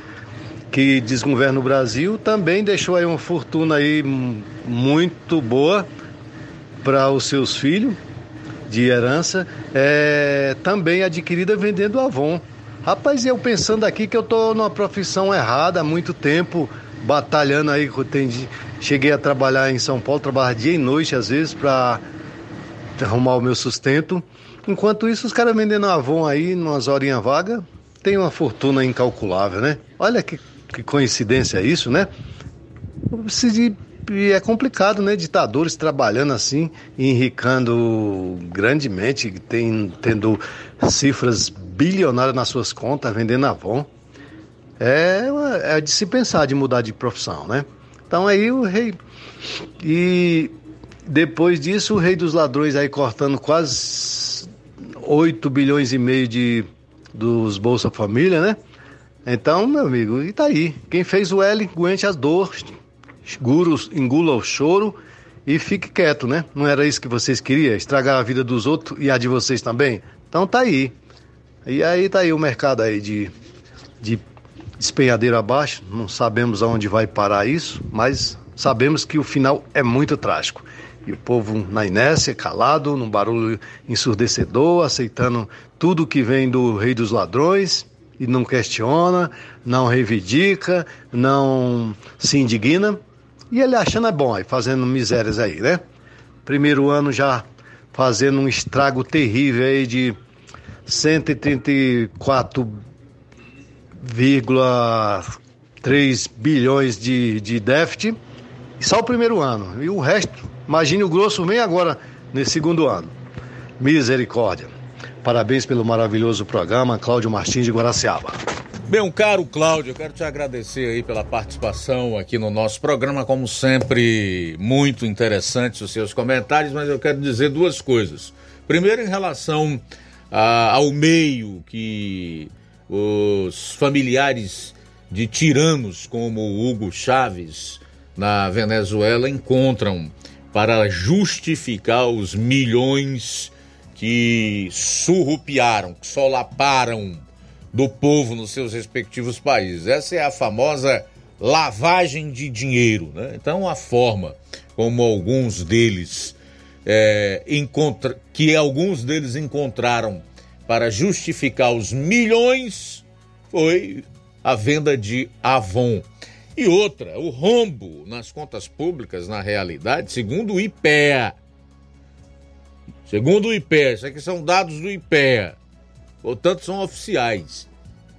que desgoverna o Brasil, também deixou aí uma fortuna aí muito boa para os seus filhos de herança, é, também adquirida vendendo Avon. Rapaz, eu pensando aqui que eu tô numa profissão errada há muito tempo, batalhando aí, tem, cheguei a trabalhar em São Paulo, trabalhar dia e noite às vezes para arrumar o meu sustento. Enquanto isso, os caras vendendo Avon aí, numas horinhas vagas, tem uma fortuna incalculável, né? Olha que, que coincidência isso, né? É complicado, né? Ditadores trabalhando assim, enricando grandemente, tem, tendo cifras bilionárias nas suas contas, vendendo Avon. É, é de se pensar de mudar de profissão, né? Então aí o rei. E depois disso, o rei dos ladrões aí cortando quase 8 bilhões e meio de, dos Bolsa Família, né? Então, meu amigo, e tá aí. Quem fez o L, aguente as dores, engula o choro e fique quieto, né? Não era isso que vocês queriam? Estragar a vida dos outros e a de vocês também? Então tá aí. E aí tá aí o mercado aí de, de despenhadeiro abaixo, não sabemos aonde vai parar isso, mas sabemos que o final é muito trágico. E o povo na inércia, calado, num barulho ensurdecedor, aceitando tudo que vem do rei dos ladrões e não questiona, não reivindica, não se indigna. E ele achando é bom aí, fazendo misérias aí, né? Primeiro ano já fazendo um estrago terrível aí de 134 1,3 bilhões de, de déficit, só o primeiro ano. E o resto, imagine o grosso vem agora nesse segundo ano. Misericórdia. Parabéns pelo maravilhoso programa, Cláudio Martins de Guaraciaba. Bem, caro Cláudio, eu quero te agradecer aí pela participação aqui no nosso programa, como sempre, muito interessantes os seus comentários, mas eu quero dizer duas coisas. Primeiro, em relação a, ao meio que os familiares de tiranos como Hugo Chávez na Venezuela encontram para justificar os milhões que surrupiaram, que solaparam do povo nos seus respectivos países. Essa é a famosa lavagem de dinheiro. Né? Então, a forma como alguns deles é, que alguns deles encontraram para justificar os milhões foi a venda de Avon. E outra, o rombo nas contas públicas, na realidade, segundo o IPEA. Segundo o IPEA, isso aqui são dados do IPEA, portanto são oficiais.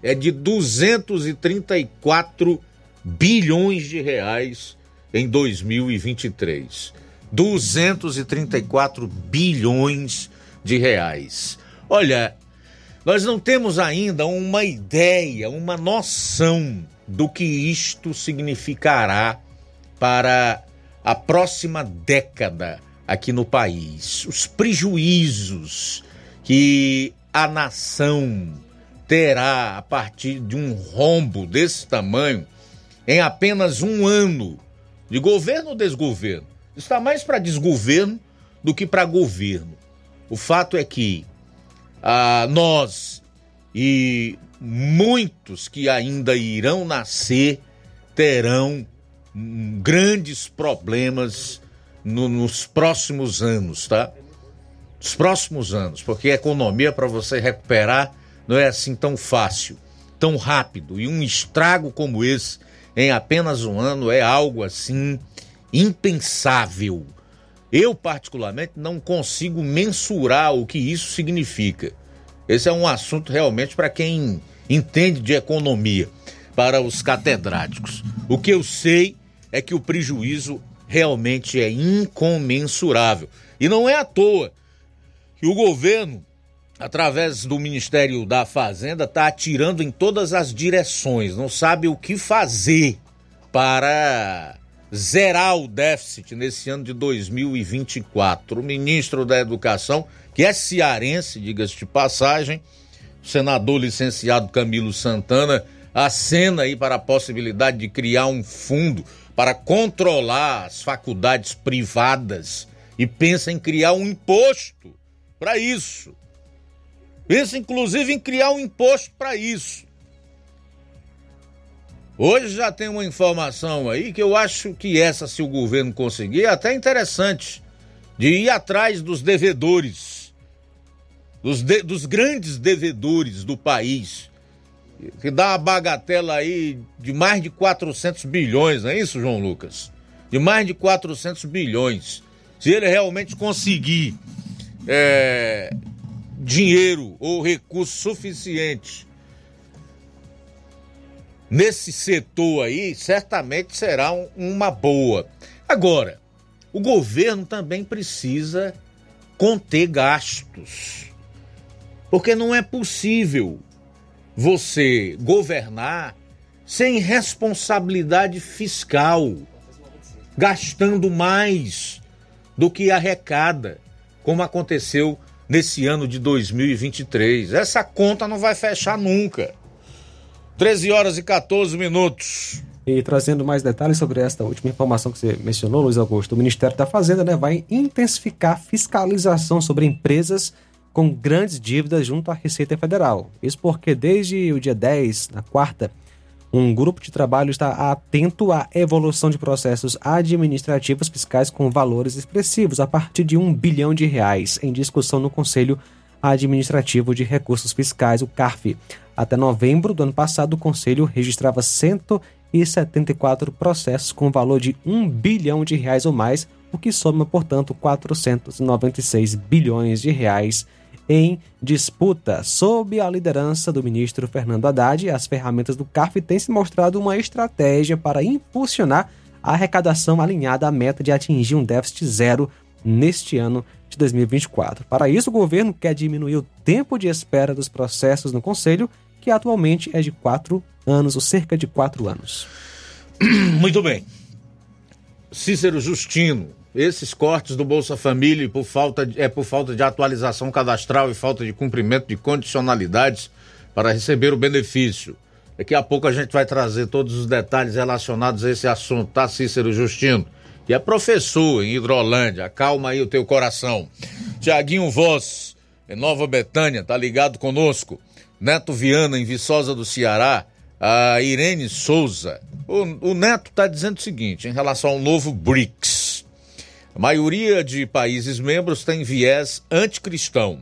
É de 234 bilhões de reais em 2023. 234 bilhões de reais. Olha, nós não temos ainda uma ideia, uma noção do que isto significará para a próxima década aqui no país, os prejuízos que a nação terá a partir de um rombo desse tamanho em apenas um ano de governo ou desgoverno. Está mais para desgoverno do que para governo. O fato é que ah, nós e muitos que ainda irão nascer terão grandes problemas no, nos próximos anos, tá? Nos próximos anos, porque a economia para você recuperar não é assim tão fácil, tão rápido. E um estrago como esse em apenas um ano é algo assim impensável. Eu, particularmente, não consigo mensurar o que isso significa. Esse é um assunto realmente para quem entende de economia, para os catedráticos. O que eu sei é que o prejuízo realmente é incomensurável. E não é à toa que o governo, através do Ministério da Fazenda, está atirando em todas as direções, não sabe o que fazer para zerar o déficit nesse ano de 2024. O ministro da Educação, que é cearense, diga-se de passagem, o senador licenciado Camilo Santana, acena aí para a possibilidade de criar um fundo para controlar as faculdades privadas e pensa em criar um imposto para isso. Pensa inclusive em criar um imposto para isso. Hoje já tem uma informação aí que eu acho que essa, se o governo conseguir, é até interessante, de ir atrás dos devedores, dos, de, dos grandes devedores do país, que dá uma bagatela aí de mais de 400 bilhões, não é isso, João Lucas? De mais de 400 bilhões. Se ele realmente conseguir é, dinheiro ou recurso suficiente nesse setor aí, certamente será um, uma boa. Agora, o governo também precisa conter gastos. Porque não é possível você governar sem responsabilidade fiscal, gastando mais do que arrecada, como aconteceu nesse ano de 2023. Essa conta não vai fechar nunca. 13 horas e 14 minutos. E trazendo mais detalhes sobre esta última informação que você mencionou, Luiz Augusto, o Ministério da Fazenda né, vai intensificar fiscalização sobre empresas com grandes dívidas junto à Receita Federal. Isso porque desde o dia 10, na quarta, um grupo de trabalho está atento à evolução de processos administrativos fiscais com valores expressivos a partir de um bilhão de reais em discussão no Conselho Administrativo de Recursos Fiscais, o CARF. Até novembro do ano passado, o Conselho registrava 174 processos com valor de um bilhão de reais ou mais, o que soma, portanto, 496 bilhões de reais em disputa. Sob a liderança do ministro Fernando Haddad, as ferramentas do CARF têm se mostrado uma estratégia para impulsionar a arrecadação alinhada à meta de atingir um déficit zero neste ano de 2024. Para isso, o governo quer diminuir o tempo de espera dos processos no Conselho, que atualmente é de quatro anos, ou cerca de quatro anos. Muito bem. Cícero Justino, esses cortes do Bolsa Família por falta de, é por falta de atualização cadastral e falta de cumprimento de condicionalidades para receber o benefício. Daqui a pouco a gente vai trazer todos os detalhes relacionados a esse assunto, tá, Cícero Justino? Que é professor em Hidrolândia, acalma aí o teu coração. Tiaguinho Voz, em Nova Betânia, tá ligado conosco. Neto Viana, em Viçosa do Ceará. A Irene Souza. O, o Neto está dizendo o seguinte em relação ao novo BRICS. A maioria de países membros tem viés anticristão.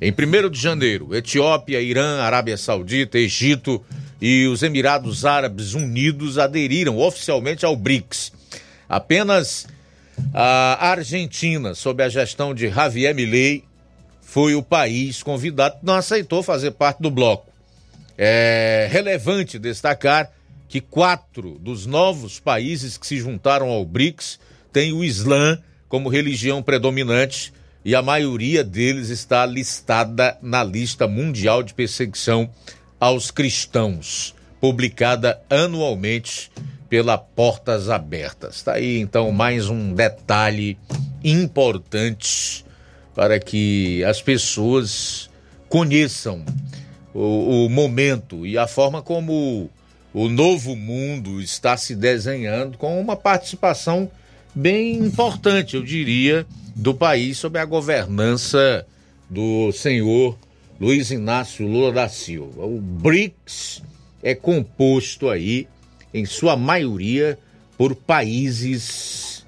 Em 1 de janeiro, Etiópia, Irã, Arábia Saudita, Egito e os Emirados Árabes Unidos aderiram oficialmente ao BRICS. Apenas a Argentina, sob a gestão de Javier Milei, foi o país convidado que não aceitou fazer parte do bloco. É relevante destacar que quatro dos novos países que se juntaram ao BRICS tem o Islã como religião predominante e a maioria deles está listada na lista mundial de perseguição aos cristãos, publicada anualmente pela Portas Abertas. Está aí então mais um detalhe importantes para que as pessoas conheçam o, o momento e a forma como o novo mundo está se desenhando com uma participação bem importante, eu diria, do país sob a governança do senhor Luiz Inácio Lula da Silva. O BRICS é composto aí, em sua maioria, por países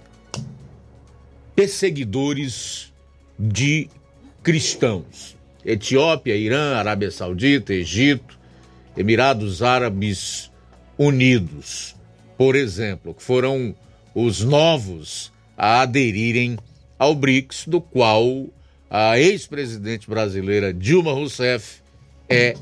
perseguidores de cristãos. Etiópia, Irã, Arábia Saudita, Egito, Emirados Árabes Unidos, por exemplo, que foram os novos a aderirem ao BRICS, do qual a ex-presidente brasileira Dilma Rousseff é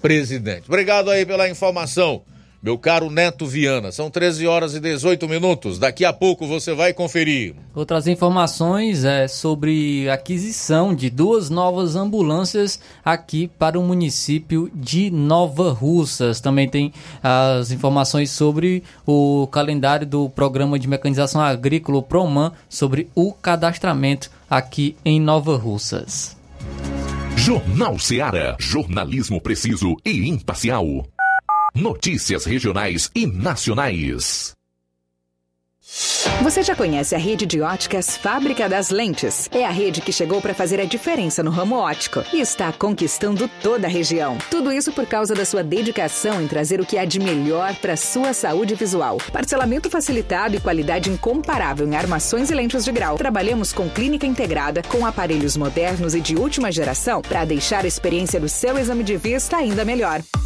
presidente. Obrigado aí pela informação, meu caro Neto Viana. São 13 horas e 18 minutos. Daqui a pouco você vai conferir. Outras informações é sobre aquisição de duas novas ambulâncias aqui para o município de Nova Russas. Também tem as informações sobre o calendário do programa de mecanização agrícola Proman sobre o cadastramento aqui em Nova Russas. Jornal Seara. Jornalismo preciso e imparcial. Notícias regionais e nacionais. Você já conhece a rede de óticas Fábrica das Lentes? É a rede que chegou para fazer a diferença no ramo óptico e está conquistando toda a região. Tudo isso por causa da sua dedicação em trazer o que há de melhor para sua saúde visual. Parcelamento facilitado e qualidade incomparável em armações e lentes de grau. Trabalhamos com clínica integrada, com aparelhos modernos e de última geração para deixar a experiência do seu exame de vista ainda melhor.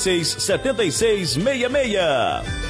76 7666.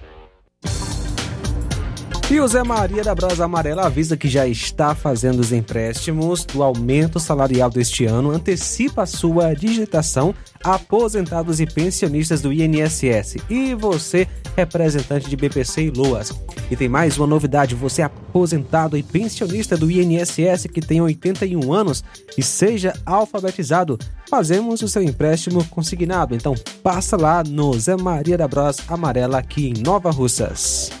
E o Zé Maria da Brosa Amarela avisa que já está fazendo os empréstimos do aumento salarial deste ano, antecipa a sua digitação a aposentados e pensionistas do INSS. E você, representante de BPC e Loas. E tem mais uma novidade: você, aposentado e pensionista do INSS que tem 81 anos e seja alfabetizado, fazemos o seu empréstimo consignado. Então passa lá no Zé Maria da Brosa Amarela aqui em Nova Russas.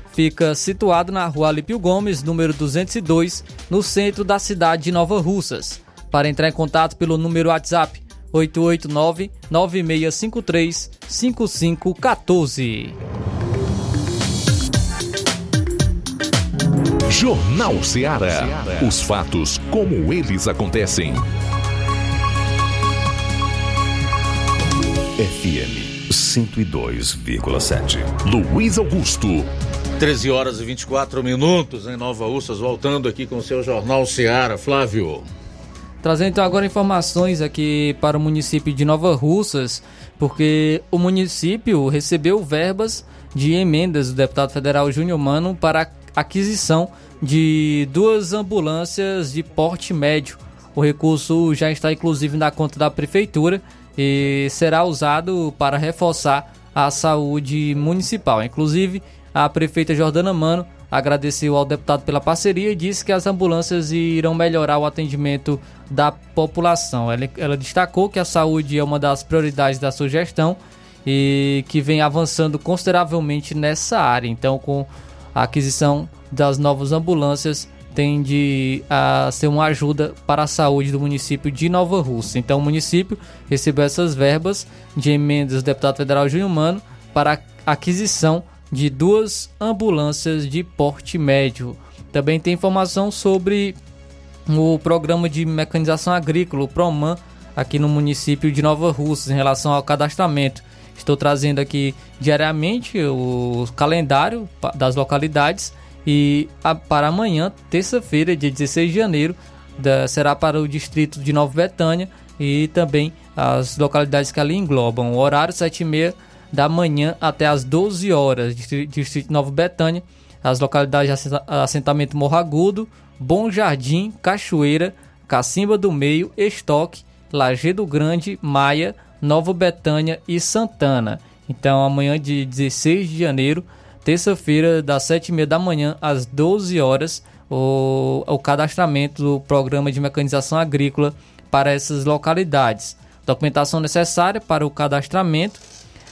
fica situado na rua Alípio Gomes, número 202, no centro da cidade de Nova Russas. Para entrar em contato pelo número WhatsApp 889-9653-5514. Jornal Ceará. Os fatos como eles acontecem. FM 102,7. Luiz Augusto. 13 horas e 24 minutos em Nova Russas, voltando aqui com o seu Jornal Ceará. Flávio. Trazendo então agora informações aqui para o município de Nova Russas, porque o município recebeu verbas de emendas do deputado federal Júnior Mano para aquisição de duas ambulâncias de porte médio. O recurso já está inclusive na conta da prefeitura e será usado para reforçar a saúde municipal. Inclusive, a prefeita Jordana Mano agradeceu ao deputado pela parceria e disse que as ambulâncias irão melhorar o atendimento da população. Ela, ela destacou que a saúde é uma das prioridades da sua gestão e que vem avançando consideravelmente nessa área. Então, com a aquisição das novas ambulâncias, tende a ser uma ajuda para a saúde do município de Nova Rússia. Então, o município recebeu essas verbas de emendas do deputado federal Júnior Mano para aquisição de duas ambulâncias de porte médio. Também tem informação sobre o programa de mecanização agrícola, o PROMAN, aqui no município de Nova Russas, em relação ao cadastramento. Estou trazendo aqui diariamente o calendário das localidades e para amanhã, terça-feira, dia 16 de janeiro, será para o distrito de Nova Betânia e também as localidades que ali englobam. O horário 7h30 da manhã até as 12 horas, distrito Nova Betânia, as localidades de assentamento Morro Agudo, Bom Jardim, Cachoeira, Cacimba do Meio, Estoque, Lagedo Grande, Maia, Nova Betânia e Santana. Então, amanhã de 16 de janeiro, terça-feira, das 7h30 da manhã às 12 horas, o, o cadastramento do programa de mecanização agrícola para essas localidades. Documentação necessária para o cadastramento,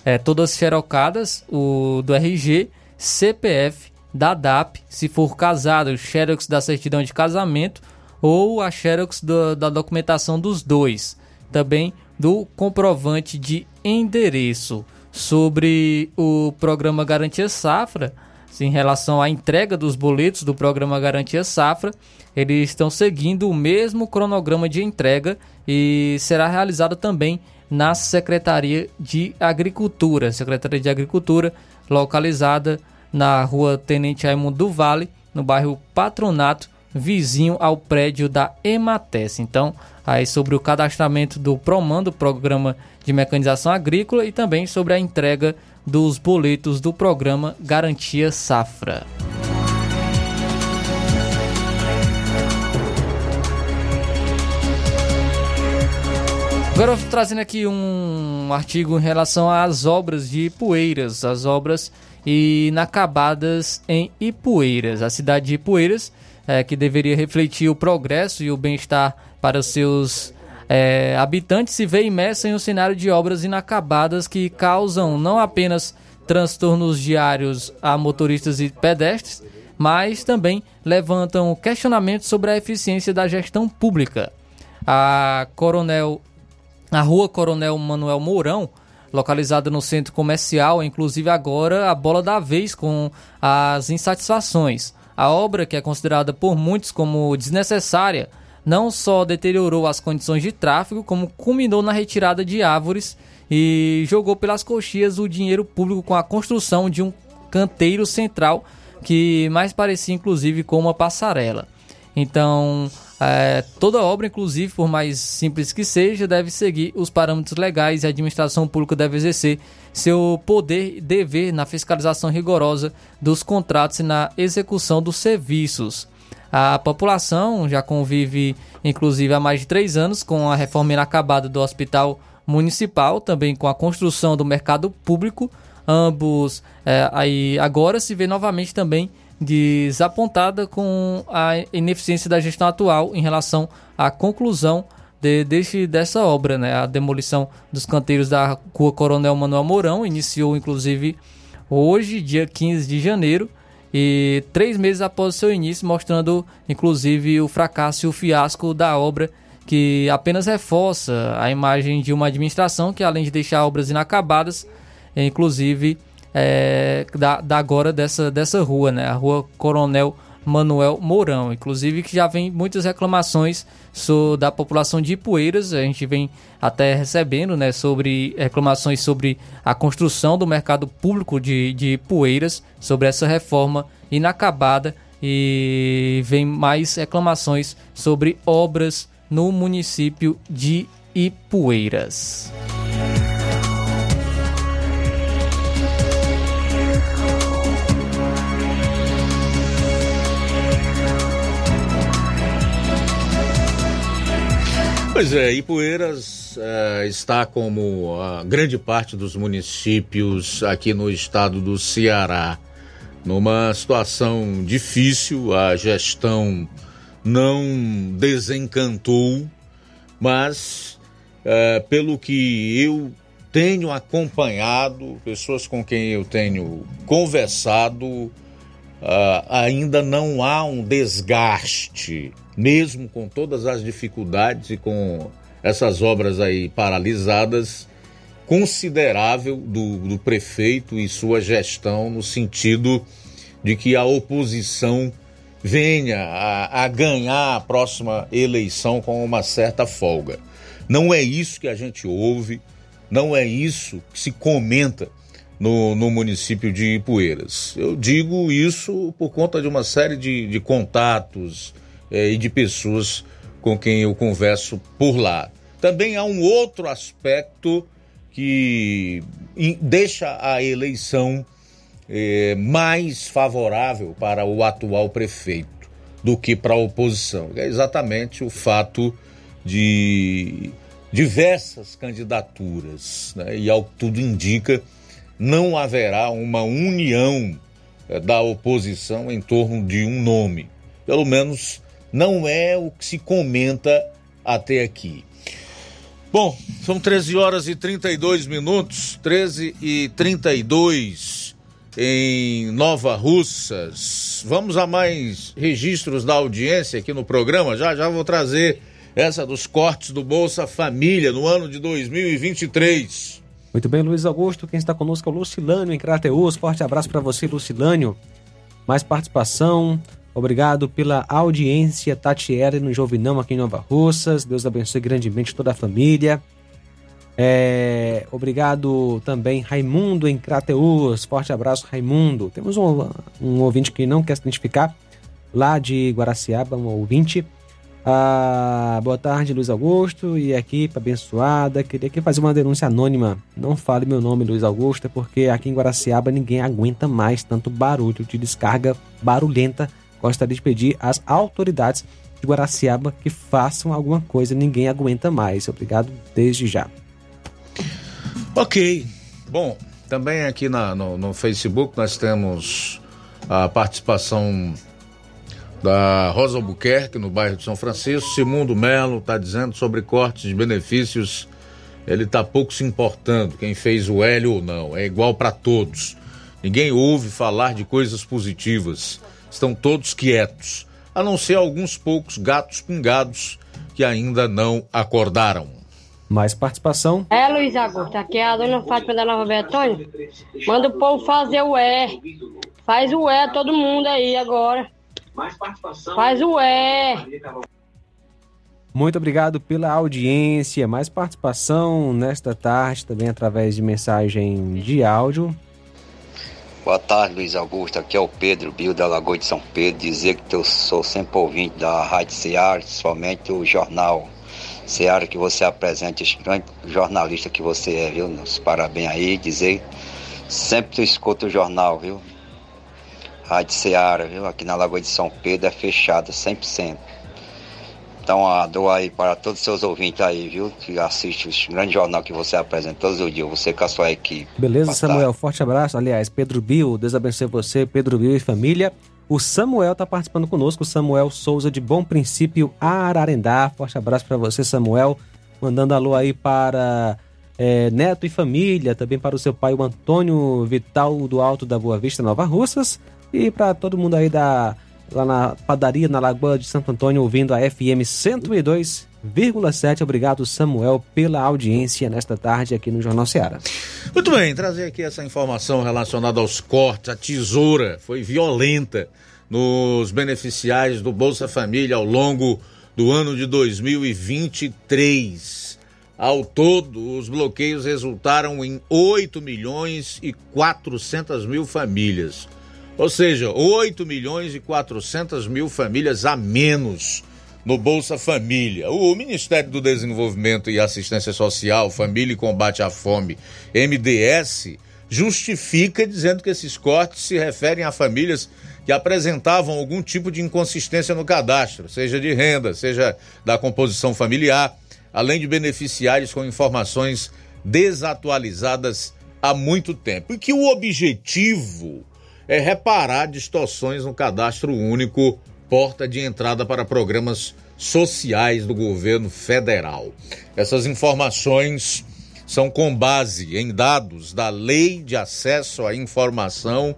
é, todas xerocadas, o do RG, CPF, da DAP, se for casado, xerox da certidão de casamento ou a xerox do, da documentação dos dois. Também do comprovante de endereço. Sobre o programa Garantia Safra, em relação à entrega dos boletos do programa Garantia Safra, eles estão seguindo o mesmo cronograma de entrega e será realizado também na Secretaria de Agricultura. Secretaria de Agricultura, localizada na rua Tenente Raimundo do Vale, no bairro Patronato, vizinho ao prédio da Emates. Então, aí sobre o cadastramento do PROMAN, do Programa de Mecanização Agrícola, e também sobre a entrega dos boletos do programa Garantia Safra. Agora trazendo aqui um artigo em relação às obras de Ipueiras, as obras inacabadas em Ipueiras. A cidade de Ipueiras, é, que deveria refletir o progresso e o bem-estar para seus é, habitantes, se vê imersa em um cenário de obras inacabadas que causam não apenas transtornos diários a motoristas e pedestres, mas também levantam questionamentos sobre a eficiência da gestão pública. A Coronel a Rua Coronel Manuel Mourão, localizada no centro comercial, inclusive agora a bola da vez com as insatisfações. A obra, que é considerada por muitos como desnecessária, não só deteriorou as condições de tráfego, como culminou na retirada de árvores e jogou pelas coxias o dinheiro público com a construção de um canteiro central que mais parecia inclusive com uma passarela. Então, é, toda obra, inclusive, por mais simples que seja, deve seguir os parâmetros legais e a administração pública deve exercer seu poder e dever na fiscalização rigorosa dos contratos e na execução dos serviços. A população já convive, inclusive, há mais de três anos com a reforma inacabada do Hospital Municipal, também com a construção do mercado público. Ambos é, aí agora se vê novamente também desapontada com a ineficiência da gestão atual em relação à conclusão de, deste, dessa obra. Né? A demolição dos canteiros da Rua Coronel Manuel Mourão iniciou, inclusive, hoje, dia 15 de janeiro, e três meses após seu início, mostrando, inclusive, o fracasso e o fiasco da obra, que apenas reforça a imagem de uma administração que, além de deixar obras inacabadas, inclusive é, da, da agora dessa, dessa rua, né? A rua Coronel Manuel Mourão. Inclusive que já vem muitas reclamações da população de Ipueiras. A gente vem até recebendo né, sobre reclamações sobre a construção do mercado público de, de Ipueiras, sobre essa reforma inacabada. E vem mais reclamações sobre obras no município de Ipueiras. Pois é, Ipueiras é, está como a grande parte dos municípios aqui no estado do Ceará, numa situação difícil, a gestão não desencantou, mas é, pelo que eu tenho acompanhado, pessoas com quem eu tenho conversado, Uh, ainda não há um desgaste, mesmo com todas as dificuldades e com essas obras aí paralisadas, considerável do, do prefeito e sua gestão no sentido de que a oposição venha a, a, ganhar a próxima eleição com uma certa folga. Não é isso que a gente ouve, não é isso que se comenta no, no município de Ipueiras. Eu digo isso por conta de uma série de, de contatos é, e de pessoas com quem eu converso por lá. Também há um outro aspecto que deixa a eleição é, mais favorável para o atual prefeito do que para a oposição. É exatamente o fato de diversas candidaturas, né? e ao que tudo indica, não haverá uma união eh, da oposição em torno de um nome. Pelo menos não é o que se comenta até aqui. Bom, são 13 horas e 32 minutos, 13 e 32. em Nova Russas. Vamos a mais registros da audiência aqui no programa. Já já vou trazer essa dos cortes do Bolsa Família no ano de 2023. Muito bem, Luiz Augusto. Quem está conosco é o Lucilânio em Crateus. Forte abraço para você, Lucilânio. Mais participação. Obrigado pela audiência, Tatiele no Jovinão aqui em Nova Russas. Deus abençoe grandemente toda a família. É, obrigado também, Raimundo em Crateus. Forte abraço, Raimundo. Temos um, um ouvinte que não quer se identificar, lá de Guaraciaba, um ouvinte. Ah, boa tarde, Luiz Augusto e equipe abençoada. Queria aqui fazer uma denúncia anônima. Não fale meu nome, Luiz Augusto, é porque aqui em Guaraciaba ninguém aguenta mais tanto barulho de descarga barulhenta. Gostaria de pedir às autoridades de Guaraciaba que façam alguma coisa. Ninguém aguenta mais. Obrigado desde já. Ok. Bom, também aqui na, no, no Facebook nós temos a participação da Rosa Albuquerque, no bairro de São Francisco. Simundo Melo está dizendo sobre cortes de benefícios. Ele está pouco se importando quem fez o L ou não. É igual para todos. Ninguém ouve falar de coisas positivas. Estão todos quietos, a não ser alguns poucos gatos pingados que ainda não acordaram. Mais participação. É, Luiz Augusto, aqui é a dona Fátima da Nova Betânia. Manda o povo fazer o E. Faz o E todo mundo aí agora. Faz o E. Muito obrigado pela audiência. Mais participação nesta tarde, também através de mensagem de áudio. Boa tarde, Luiz Augusto. Aqui é o Pedro Bio da Lagoa de São Pedro. Dizer que eu sou sempre ouvinte da Rádio Seara, somente o jornal Seara que você apresenta, esse grande jornalista que você é, viu? Nos parabéns aí. Dizer sempre tu escuta o jornal, viu? Rádio Seara, viu? Aqui na Lagoa de São Pedro é fechada 100%. Então, a dou aí para todos os seus ouvintes aí, viu? Que assistem o grande jornal que você apresenta todos os dias, você com a sua equipe. Beleza, Boa Samuel? tarde. Forte abraço. Aliás, Pedro Bill, Deus abençoe você, Pedro Bill e família. O Samuel está participando conosco, Samuel Souza de Bom Princípio, Ararendá. Forte abraço para você, Samuel. Mandando alô aí para eh, Neto e família, também para o seu pai, o Antônio Vital do Alto da Boa Vista, Nova Russas. E para todo mundo aí da, lá na padaria, na Lagoa de Santo Antônio, ouvindo a FM 102,7. Obrigado, Samuel, pela audiência nesta tarde aqui no Jornal Ceará. Muito bem, trazer aqui essa informação relacionada aos cortes. A tesoura foi violenta nos beneficiários do Bolsa Família ao longo do ano de 2023. Ao todo, os bloqueios resultaram em 8 milhões e 400 mil famílias. Ou seja, 8 milhões e 400 mil famílias a menos no Bolsa Família. O Ministério do Desenvolvimento e Assistência Social, Família e Combate à Fome, MDS, justifica dizendo que esses cortes se referem a famílias que apresentavam algum tipo de inconsistência no cadastro, seja de renda, seja da composição familiar, além de beneficiários com informações desatualizadas há muito tempo. E que o objetivo é reparar distorções no cadastro único, porta de entrada para programas sociais do governo federal. Essas informações são com base em dados da Lei de Acesso à Informação,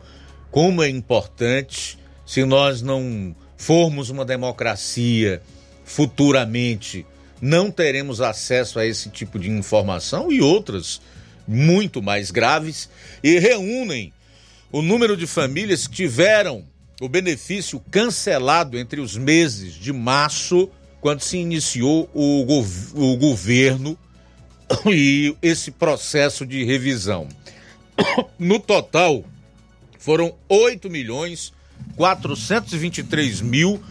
como é importante se nós não formos uma democracia futuramente, não teremos acesso a esse tipo de informação e outras muito mais graves e reúnem o número de famílias que tiveram o benefício cancelado entre os meses de março, quando se iniciou o, gov o governo e esse processo de revisão. No total, foram 8 milhões 423 mil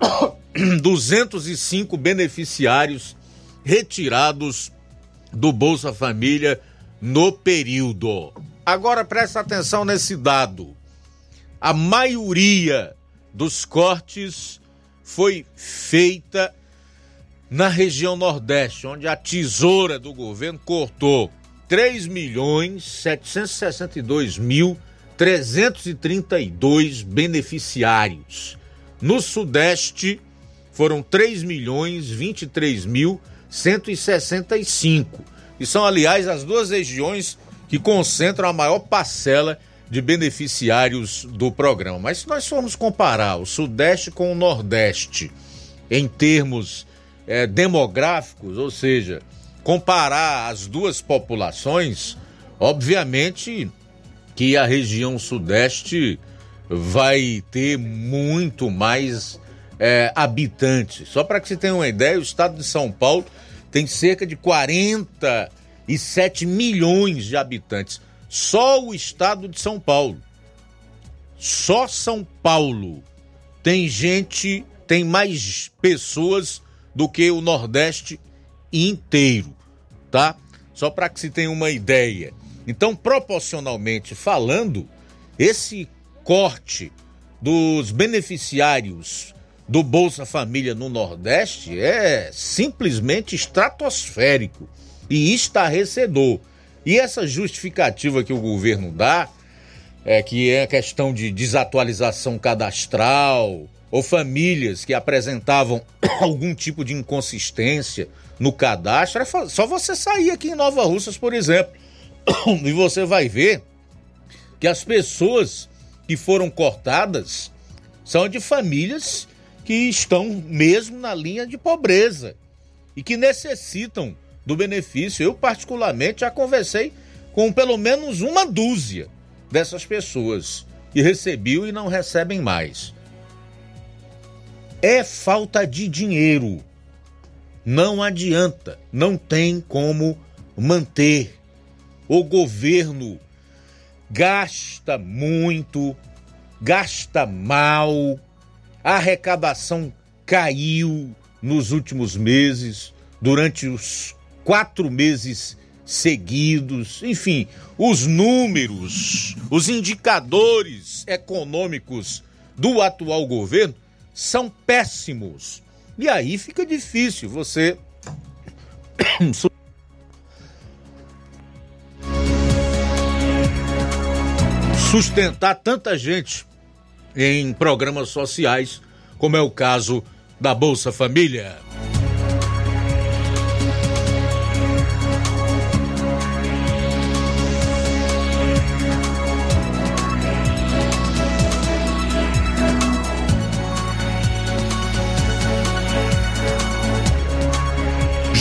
205 beneficiários retirados do Bolsa Família no período. Agora presta atenção nesse dado. A maioria dos cortes foi feita na região Nordeste, onde a tesoura do governo cortou 3 milhões 762 mil 332 beneficiários. No Sudeste foram 3 milhões 23 mil 165. E são, aliás, as duas regiões que concentram a maior parcela de beneficiários do programa. Mas se nós formos comparar o Sudeste com o Nordeste em termos é, demográficos, ou seja, comparar as duas populações, obviamente que a região Sudeste vai ter muito mais é, habitantes. Só para que você tenha uma ideia, o estado de São Paulo tem cerca de 47 milhões de habitantes. Só o estado de São Paulo. Só São Paulo tem gente, tem mais pessoas do que o Nordeste inteiro, tá? Só para que se tenha uma ideia. Então, proporcionalmente falando, esse corte dos beneficiários do Bolsa Família no Nordeste é simplesmente estratosférico e estarrecedor. E essa justificativa que o governo dá, é que é a questão de desatualização cadastral, ou famílias que apresentavam algum tipo de inconsistência no cadastro, é só você sair aqui em Nova Russas, por exemplo, e você vai ver que as pessoas que foram cortadas são de famílias que estão mesmo na linha de pobreza e que necessitam do benefício. Eu, particularmente, já conversei com pelo menos uma dúzia dessas pessoas que recebiam e não recebem mais. É falta de dinheiro. Não adianta, não tem como manter. O governo gasta muito, gasta mal, a arrecadação caiu nos últimos meses, durante os quatro meses seguidos, enfim, os números, os indicadores econômicos do atual governo são péssimos. E aí fica difícil você sustentar tanta gente em programas sociais, como é o caso da Bolsa Família.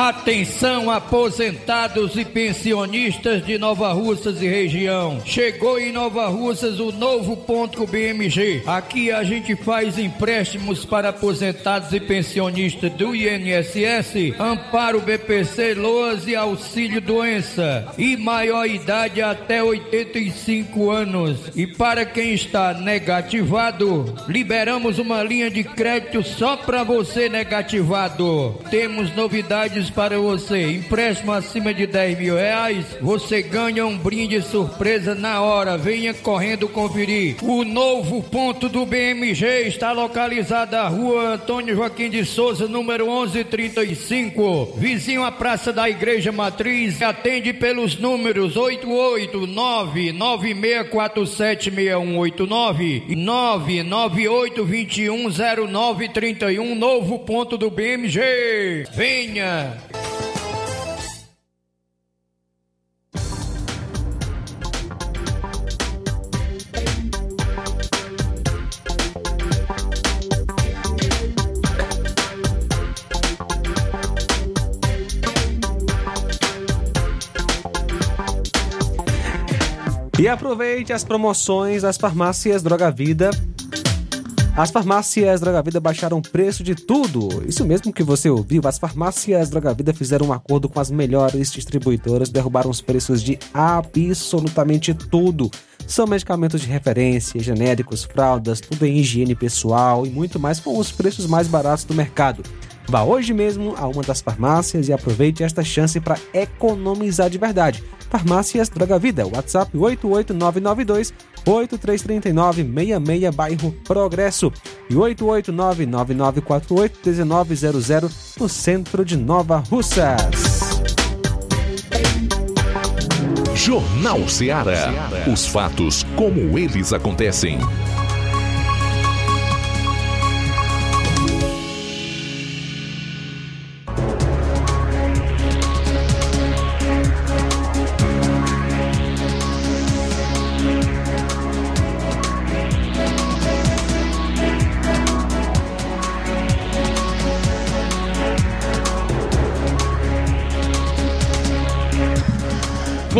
Atenção aposentados e pensionistas de Nova Russas e região. Chegou em Nova Russas o novo ponto BMG. Aqui a gente faz empréstimos para aposentados e pensionistas do INSS, Amparo BPC, Loas e Auxílio Doença e maior idade até 85 anos. E para quem está negativado, liberamos uma linha de crédito só para você negativado. Temos novidades para você. Empréstimo acima de 10 mil reais, você ganha um brinde surpresa na hora. Venha correndo conferir. O novo ponto do BMG está localizado na rua Antônio Joaquim de Souza, número 1135, vizinho à Praça da Igreja Matriz. Atende pelos números 889 96476189 e 998210931. Novo ponto do BMG. Venha! E aproveite as promoções das farmácias Droga Vida. As farmácias Droga Vida baixaram o preço de tudo. Isso mesmo que você ouviu. As farmácias Droga Vida fizeram um acordo com as melhores distribuidoras, derrubaram os preços de absolutamente tudo. São medicamentos de referência, genéricos, fraldas, tudo em higiene pessoal e muito mais com os preços mais baratos do mercado. Vá hoje mesmo a uma das farmácias e aproveite esta chance para economizar de verdade. Farmácias Droga Vida, WhatsApp 88992 8339 66 bairro Progresso e 8899948 1900 no centro de Nova Russas. Jornal Ceará. Os fatos como eles acontecem.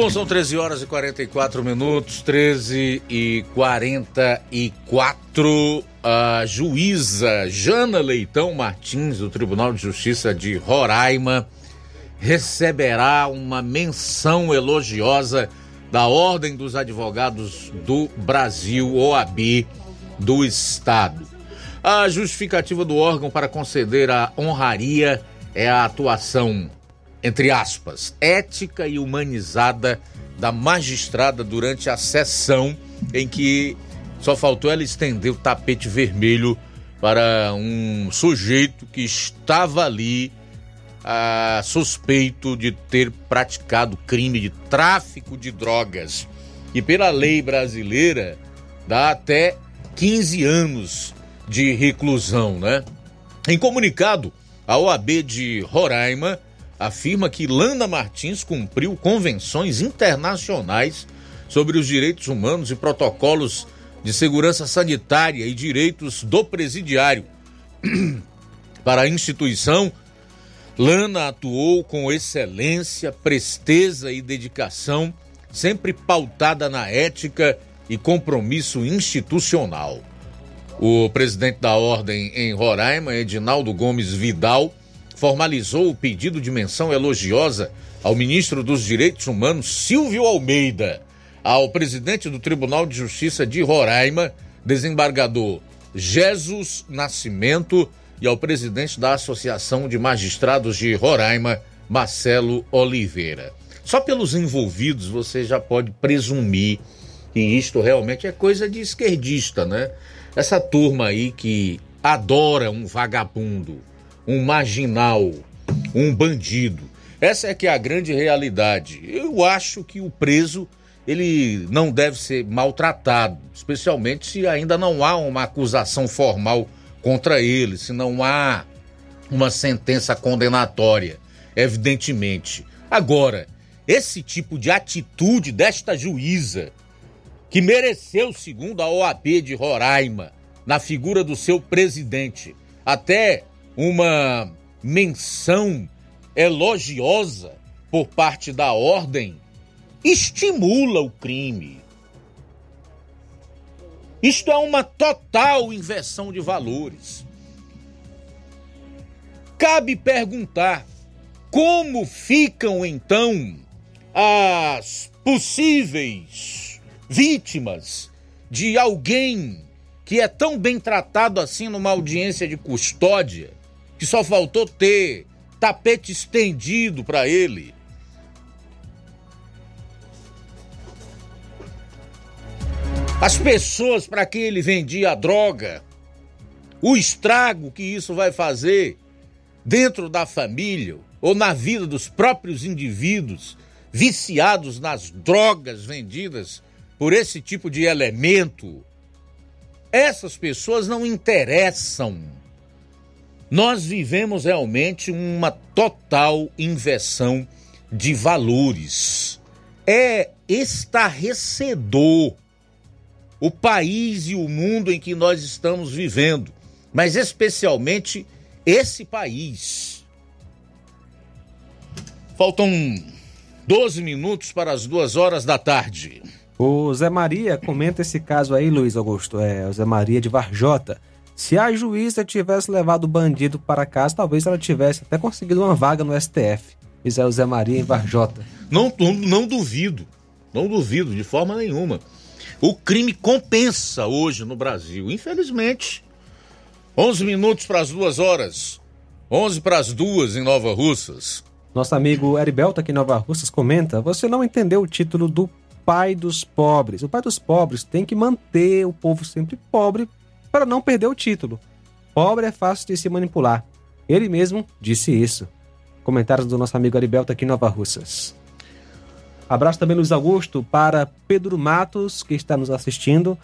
Bom, são 13 horas e 44 minutos, 13 e 44. A juíza Jana Leitão Martins, do Tribunal de Justiça de Roraima, receberá uma menção elogiosa da Ordem dos Advogados do Brasil, OAB, do Estado. A justificativa do órgão para conceder a honraria é a atuação entre aspas, ética e humanizada da magistrada durante a sessão em que só faltou ela estender o tapete vermelho para um sujeito que estava ali ah, suspeito de ter praticado crime de tráfico de drogas. E pela lei brasileira dá até 15 anos de reclusão, né? Em comunicado, a OAB de Roraima afirma que Lana Martins cumpriu convenções internacionais sobre os direitos humanos e protocolos de segurança sanitária e direitos do presidiário. Para a instituição, Lana atuou com excelência, presteza e dedicação, sempre pautada na ética e compromisso institucional. O presidente da ordem em Roraima, Edinaldo Gomes Vidal, formalizou o pedido de menção elogiosa ao ministro dos Direitos Humanos, Silvio Almeida, ao presidente do Tribunal de Justiça de Roraima, desembargador Jesus Nascimento, e ao presidente da Associação de Magistrados de Roraima, Marcelo Oliveira. Só pelos envolvidos você já pode presumir que isto realmente é coisa de esquerdista, né? Essa turma aí que adora um vagabundo, um marginal, um bandido. Essa é que é a grande realidade. Eu acho que o preso ele não deve ser maltratado, especialmente se ainda não há uma acusação formal contra ele, se não há uma sentença condenatória, evidentemente. Agora, esse tipo de atitude desta juíza, que mereceu, segundo a OAB de Roraima, na figura do seu presidente, até uma menção elogiosa por parte da ordem, estimula o crime. Isto é uma total inversão de valores. Cabe perguntar como ficam então as possíveis vítimas de alguém que é tão bem tratado assim numa audiência de custódia, que só faltou ter tapete estendido para ele. As pessoas para quem ele vendia a droga, o estrago que isso vai fazer dentro da família ou na vida dos próprios indivíduos viciados nas drogas vendidas por esse tipo de elemento. Essas pessoas não interessam. Nós vivemos realmente uma total inversão de valores. É estarrecedor o país e o mundo em que nós estamos vivendo, mas especialmente esse país. Faltam 12 minutos para as duas horas da tarde. O Zé Maria comenta esse caso aí, Luiz Augusto, é o Zé Maria de Varjota. Se a juíza tivesse levado o bandido para casa, talvez ela tivesse até conseguido uma vaga no STF. Isso é o Zé Maria em Varjota. Não, não, não duvido, não duvido de forma nenhuma. O crime compensa hoje no Brasil, infelizmente. 11 minutos para as duas horas. 11 para as duas em Nova Russas. Nosso amigo Heribelto aqui em Nova Russas comenta: Você não entendeu o título do pai dos pobres. O pai dos pobres tem que manter o povo sempre pobre para não perder o título. Pobre é fácil de se manipular. Ele mesmo disse isso. Comentários do nosso amigo Heribelto aqui em Nova Russas. Abraço também, Luiz Augusto, para Pedro Matos, que está nos assistindo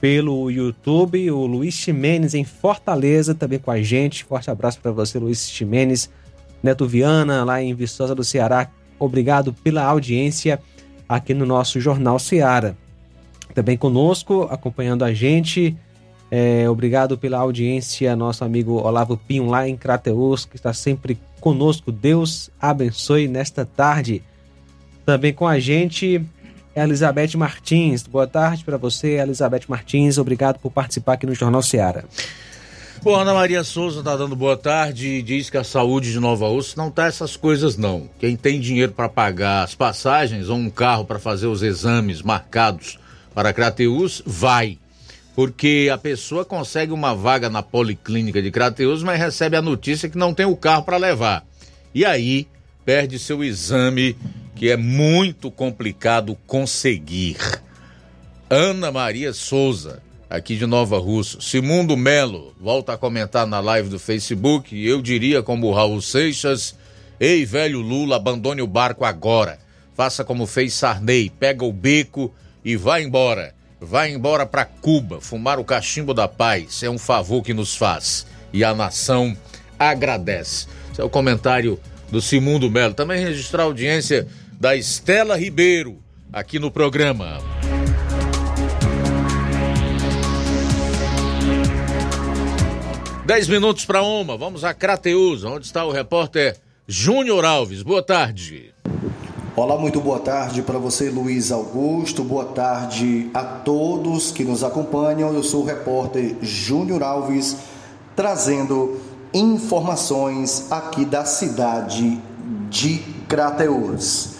pelo YouTube, o Luiz Ximenes em Fortaleza, também com a gente. Forte abraço para você, Luiz Ximenes. Neto Viana, lá em Viçosa do Ceará, obrigado pela audiência aqui no nosso Jornal Ceará. Também conosco, acompanhando a gente, é, obrigado pela audiência, nosso amigo Olavo Pinho, lá em Crateus, que está sempre conosco. Deus abençoe nesta tarde. Também com a gente, Elizabeth Martins. Boa tarde para você, Elizabeth Martins. Obrigado por participar aqui no Jornal Seara. Bom, Ana Maria Souza tá dando boa tarde e diz que a saúde de Nova Rússia não tá essas coisas não. Quem tem dinheiro para pagar as passagens ou um carro para fazer os exames marcados para Crateus, vai. Porque a pessoa consegue uma vaga na policlínica de Crateus, mas recebe a notícia que não tem o carro para levar. E aí perde seu exame que é muito complicado conseguir. Ana Maria Souza, aqui de Nova Russo. Simundo Melo, volta a comentar na live do Facebook. Eu diria como Raul Seixas: Ei, velho Lula, abandone o barco agora. Faça como fez Sarney, pega o beco e vá embora. Vá embora para Cuba, fumar o cachimbo da paz. É um favor que nos faz. E a nação agradece. Esse é o comentário do Simundo Melo. Também registrar a audiência da Estela Ribeiro aqui no programa. Dez minutos para uma, vamos a Crateus, onde está o repórter Júnior Alves. Boa tarde. Olá, muito boa tarde para você, Luiz Augusto. Boa tarde a todos que nos acompanham. Eu sou o repórter Júnior Alves, trazendo informações aqui da cidade de Crateus.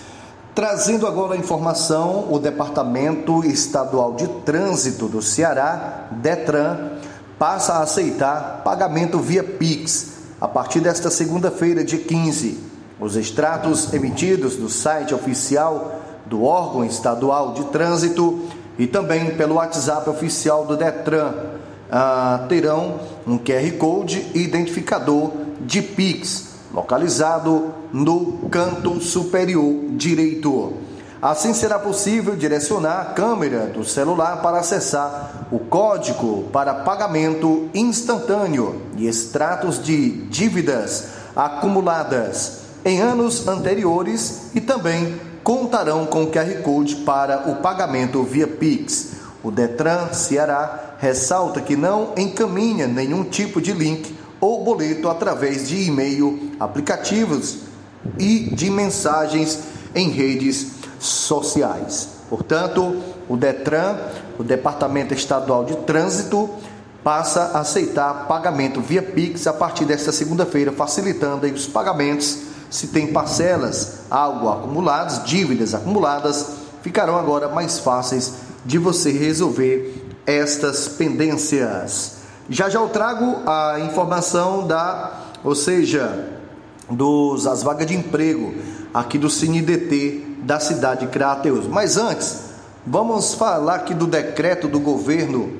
Trazendo agora a informação, o Departamento Estadual de Trânsito do Ceará, DETRAN, passa a aceitar pagamento via Pix a partir desta segunda-feira, dia 15. Os extratos emitidos do site oficial do órgão estadual de trânsito e também pelo WhatsApp oficial do Detran ah, terão um QR Code e identificador de Pix localizado no canto superior direito. Assim será possível direcionar a câmera do celular para acessar o código para pagamento instantâneo e extratos de dívidas acumuladas em anos anteriores e também contarão com QR Code para o pagamento via Pix. O Detran Ceará ressalta que não encaminha nenhum tipo de link ou boleto através de e-mail, aplicativos e de mensagens em redes sociais. Portanto, o Detran, o Departamento Estadual de Trânsito, passa a aceitar pagamento via Pix a partir desta segunda-feira, facilitando os pagamentos. Se tem parcelas, algo acumuladas, dívidas acumuladas, ficarão agora mais fáceis de você resolver estas pendências. Já já eu trago a informação da, ou seja, dos as vagas de emprego aqui do CineDT da cidade de Crateus. Mas antes, vamos falar aqui do decreto do governo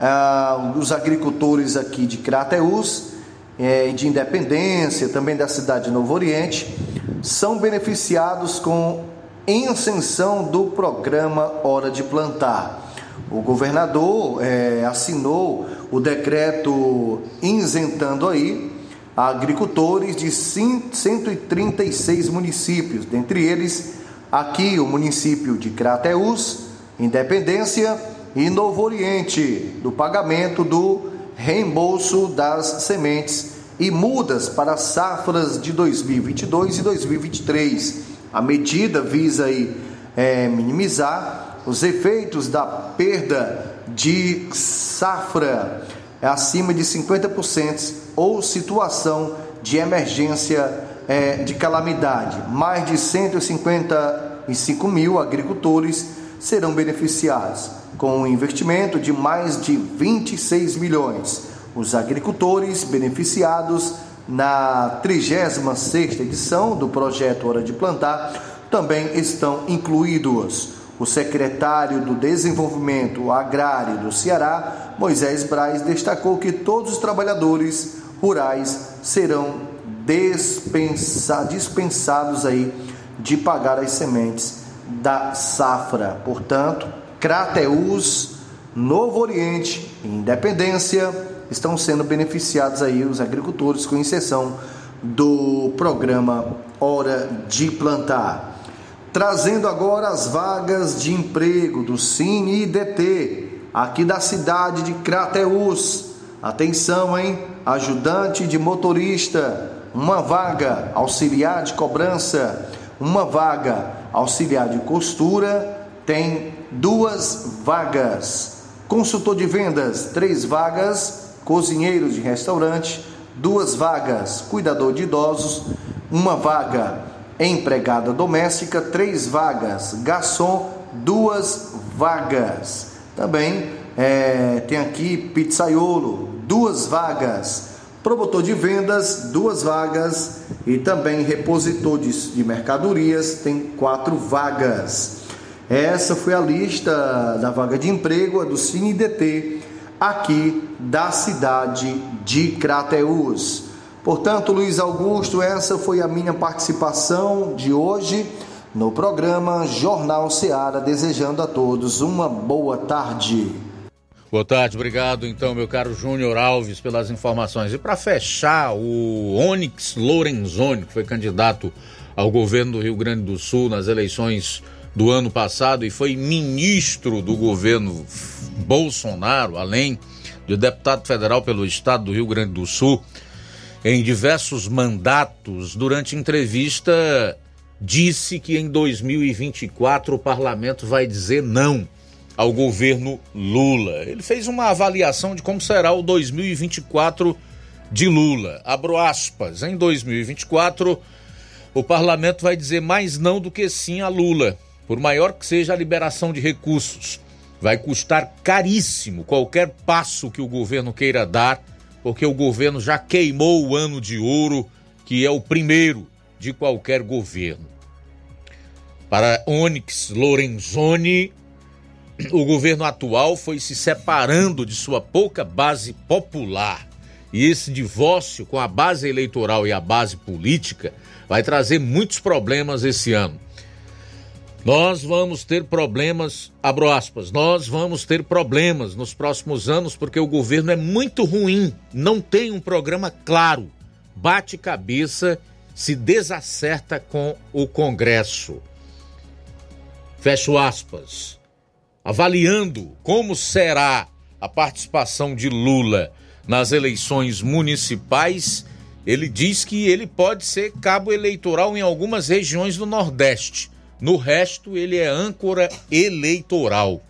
ah, dos agricultores aqui de Crateus, eh, de Independência, também da cidade de Novo Oriente, são beneficiados com isenção do programa Hora de Plantar. O governador é, assinou o decreto isentando aí agricultores de 136 municípios, dentre eles aqui o município de Crateús, Independência e Novo Oriente, do pagamento do reembolso das sementes e mudas para safras de 2022 e 2023. A medida visa aí, é, minimizar os efeitos da perda de safra acima de 50% ou situação de emergência é, de calamidade. Mais de 155 mil agricultores serão beneficiados, com um investimento de mais de 26 milhões. Os agricultores beneficiados na 36ª edição do projeto Hora de Plantar também estão incluídos. O secretário do Desenvolvimento Agrário do Ceará, Moisés Braz, destacou que todos os trabalhadores rurais serão dispensa, dispensados aí de pagar as sementes da safra. Portanto, Crateus, Novo Oriente Independência estão sendo beneficiados aí os agricultores com exceção do programa Hora de Plantar trazendo agora as vagas de emprego do Cine IDT, aqui da cidade de Crateús. Atenção, hein? Ajudante de motorista, uma vaga, auxiliar de cobrança, uma vaga, auxiliar de costura, tem duas vagas. Consultor de vendas, três vagas, cozinheiro de restaurante, duas vagas, cuidador de idosos, uma vaga empregada doméstica, três vagas, garçom, duas vagas. Também é, tem aqui pizzaiolo, duas vagas. Promotor de vendas, duas vagas. E também repositor de, de mercadorias, tem quatro vagas. Essa foi a lista da vaga de emprego do CineDT aqui da cidade de Crateús. Portanto, Luiz Augusto, essa foi a minha participação de hoje no programa Jornal Seara, desejando a todos uma boa tarde. Boa tarde, obrigado então, meu caro Júnior Alves, pelas informações. E para fechar, o Onyx Lorenzoni, que foi candidato ao governo do Rio Grande do Sul nas eleições do ano passado e foi ministro do governo Bolsonaro, além de deputado federal pelo estado do Rio Grande do Sul em diversos mandatos, durante entrevista, disse que em 2024 o parlamento vai dizer não ao governo Lula. Ele fez uma avaliação de como será o 2024 de Lula. Abro aspas, em 2024 o parlamento vai dizer mais não do que sim a Lula, por maior que seja a liberação de recursos. Vai custar caríssimo qualquer passo que o governo queira dar porque o governo já queimou o ano de ouro, que é o primeiro de qualquer governo. Para Onyx Lorenzoni, o governo atual foi se separando de sua pouca base popular. E esse divórcio com a base eleitoral e a base política vai trazer muitos problemas esse ano. Nós vamos ter problemas, abro aspas, nós vamos ter problemas nos próximos anos porque o governo é muito ruim, não tem um programa claro, bate cabeça, se desacerta com o Congresso. Fecho aspas. Avaliando como será a participação de Lula nas eleições municipais, ele diz que ele pode ser cabo eleitoral em algumas regiões do Nordeste. No resto, ele é âncora eleitoral.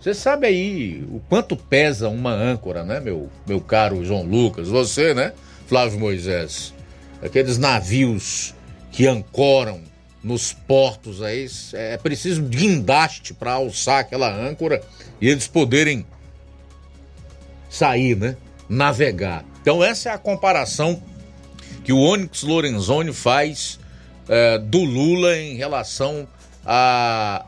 Você sabe aí o quanto pesa uma âncora, né, meu, meu caro João Lucas? Você, né, Flávio Moisés? Aqueles navios que ancoram nos portos aí, é preciso guindaste para alçar aquela âncora e eles poderem sair, né? Navegar. Então essa é a comparação que o Onyx Lorenzoni faz é, do Lula em relação a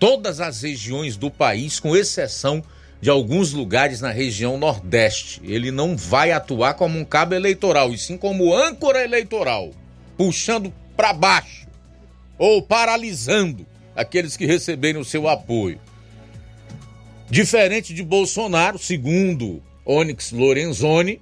todas as regiões do país, com exceção de alguns lugares na região Nordeste. Ele não vai atuar como um cabo eleitoral, e sim como âncora eleitoral, puxando para baixo ou paralisando aqueles que receberem o seu apoio. Diferente de Bolsonaro, segundo Onyx Lorenzoni,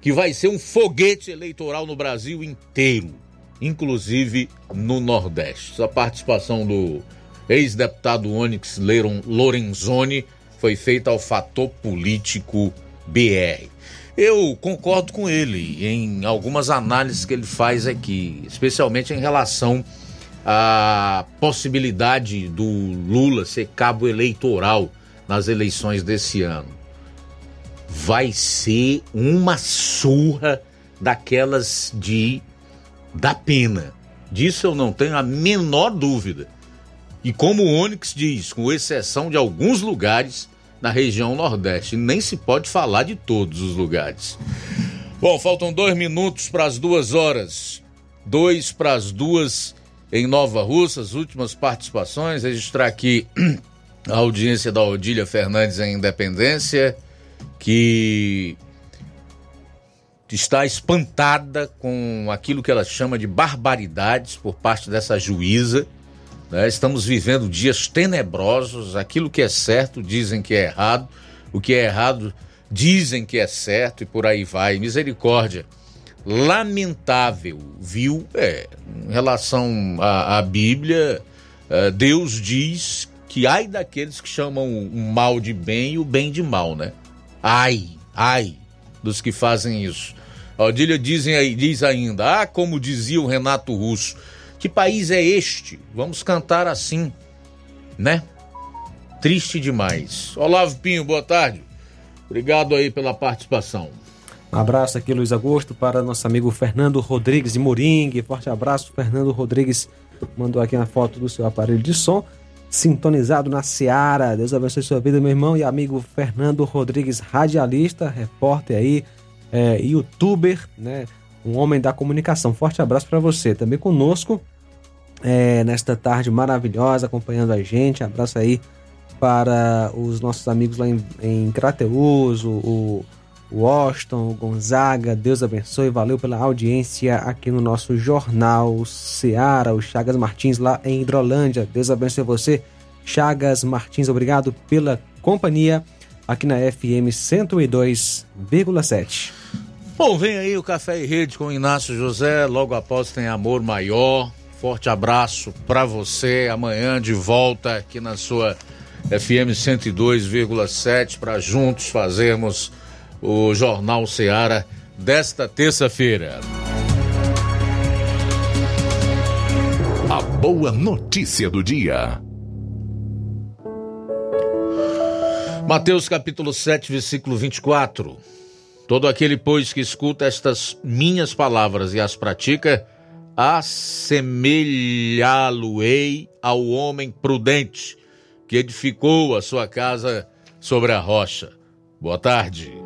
que vai ser um foguete eleitoral no Brasil inteiro, inclusive no Nordeste. A participação do ex-deputado Onyx Lorenzoni foi feita ao Fator Político BR. Eu concordo com ele em algumas análises que ele faz aqui, especialmente em relação a possibilidade do Lula ser cabo eleitoral nas eleições desse ano. Vai ser uma surra daquelas de da pena. Disso eu não tenho a menor dúvida. E como o Onyx diz, com exceção de alguns lugares na região Nordeste, nem se pode falar de todos os lugares. Bom, faltam dois minutos para as duas horas. Dois para as duas em Nova Russa, as últimas participações. Registrar aqui a audiência da Odília Fernandes em Independência, que está espantada com aquilo que ela chama de barbaridades por parte dessa juíza. Né? Estamos vivendo dias tenebrosos, aquilo que é certo dizem que é errado, o que é errado dizem que é certo e por aí vai. Misericórdia lamentável, viu? É, em relação à, à Bíblia, é, Deus diz que ai daqueles que chamam o mal de bem e o bem de mal, né? Ai, ai dos que fazem isso. Odília dizem aí, diz ainda, ah, como dizia o Renato Russo, que país é este? Vamos cantar assim, né? Triste demais. Olavo Pinho, boa tarde. Obrigado aí pela participação. Um abraço aqui, Luiz Augusto, para nosso amigo Fernando Rodrigues de Moringue. Forte abraço, Fernando Rodrigues mandou aqui uma foto do seu aparelho de som, sintonizado na Seara. Deus abençoe sua vida, meu irmão e amigo Fernando Rodrigues, radialista, repórter aí, é, youtuber, né? Um homem da comunicação. Forte abraço para você. Também conosco é, nesta tarde maravilhosa, acompanhando a gente. Abraço aí para os nossos amigos lá em, em Crateus, o Washington, Gonzaga, Deus abençoe, valeu pela audiência aqui no nosso Jornal Seara, o Chagas Martins lá em Hidrolândia. Deus abençoe você, Chagas Martins, obrigado pela companhia aqui na FM 102,7. Bom, vem aí o Café e Rede com Inácio José, logo após tem Amor Maior. Forte abraço para você, amanhã de volta aqui na sua FM 102,7 para juntos fazermos o Jornal Seara desta terça-feira. A boa notícia do dia. Mateus capítulo 7, versículo 24. Todo aquele, pois, que escuta estas minhas palavras e as pratica, assemelhá-lo-ei ao homem prudente que edificou a sua casa sobre a rocha. Boa tarde.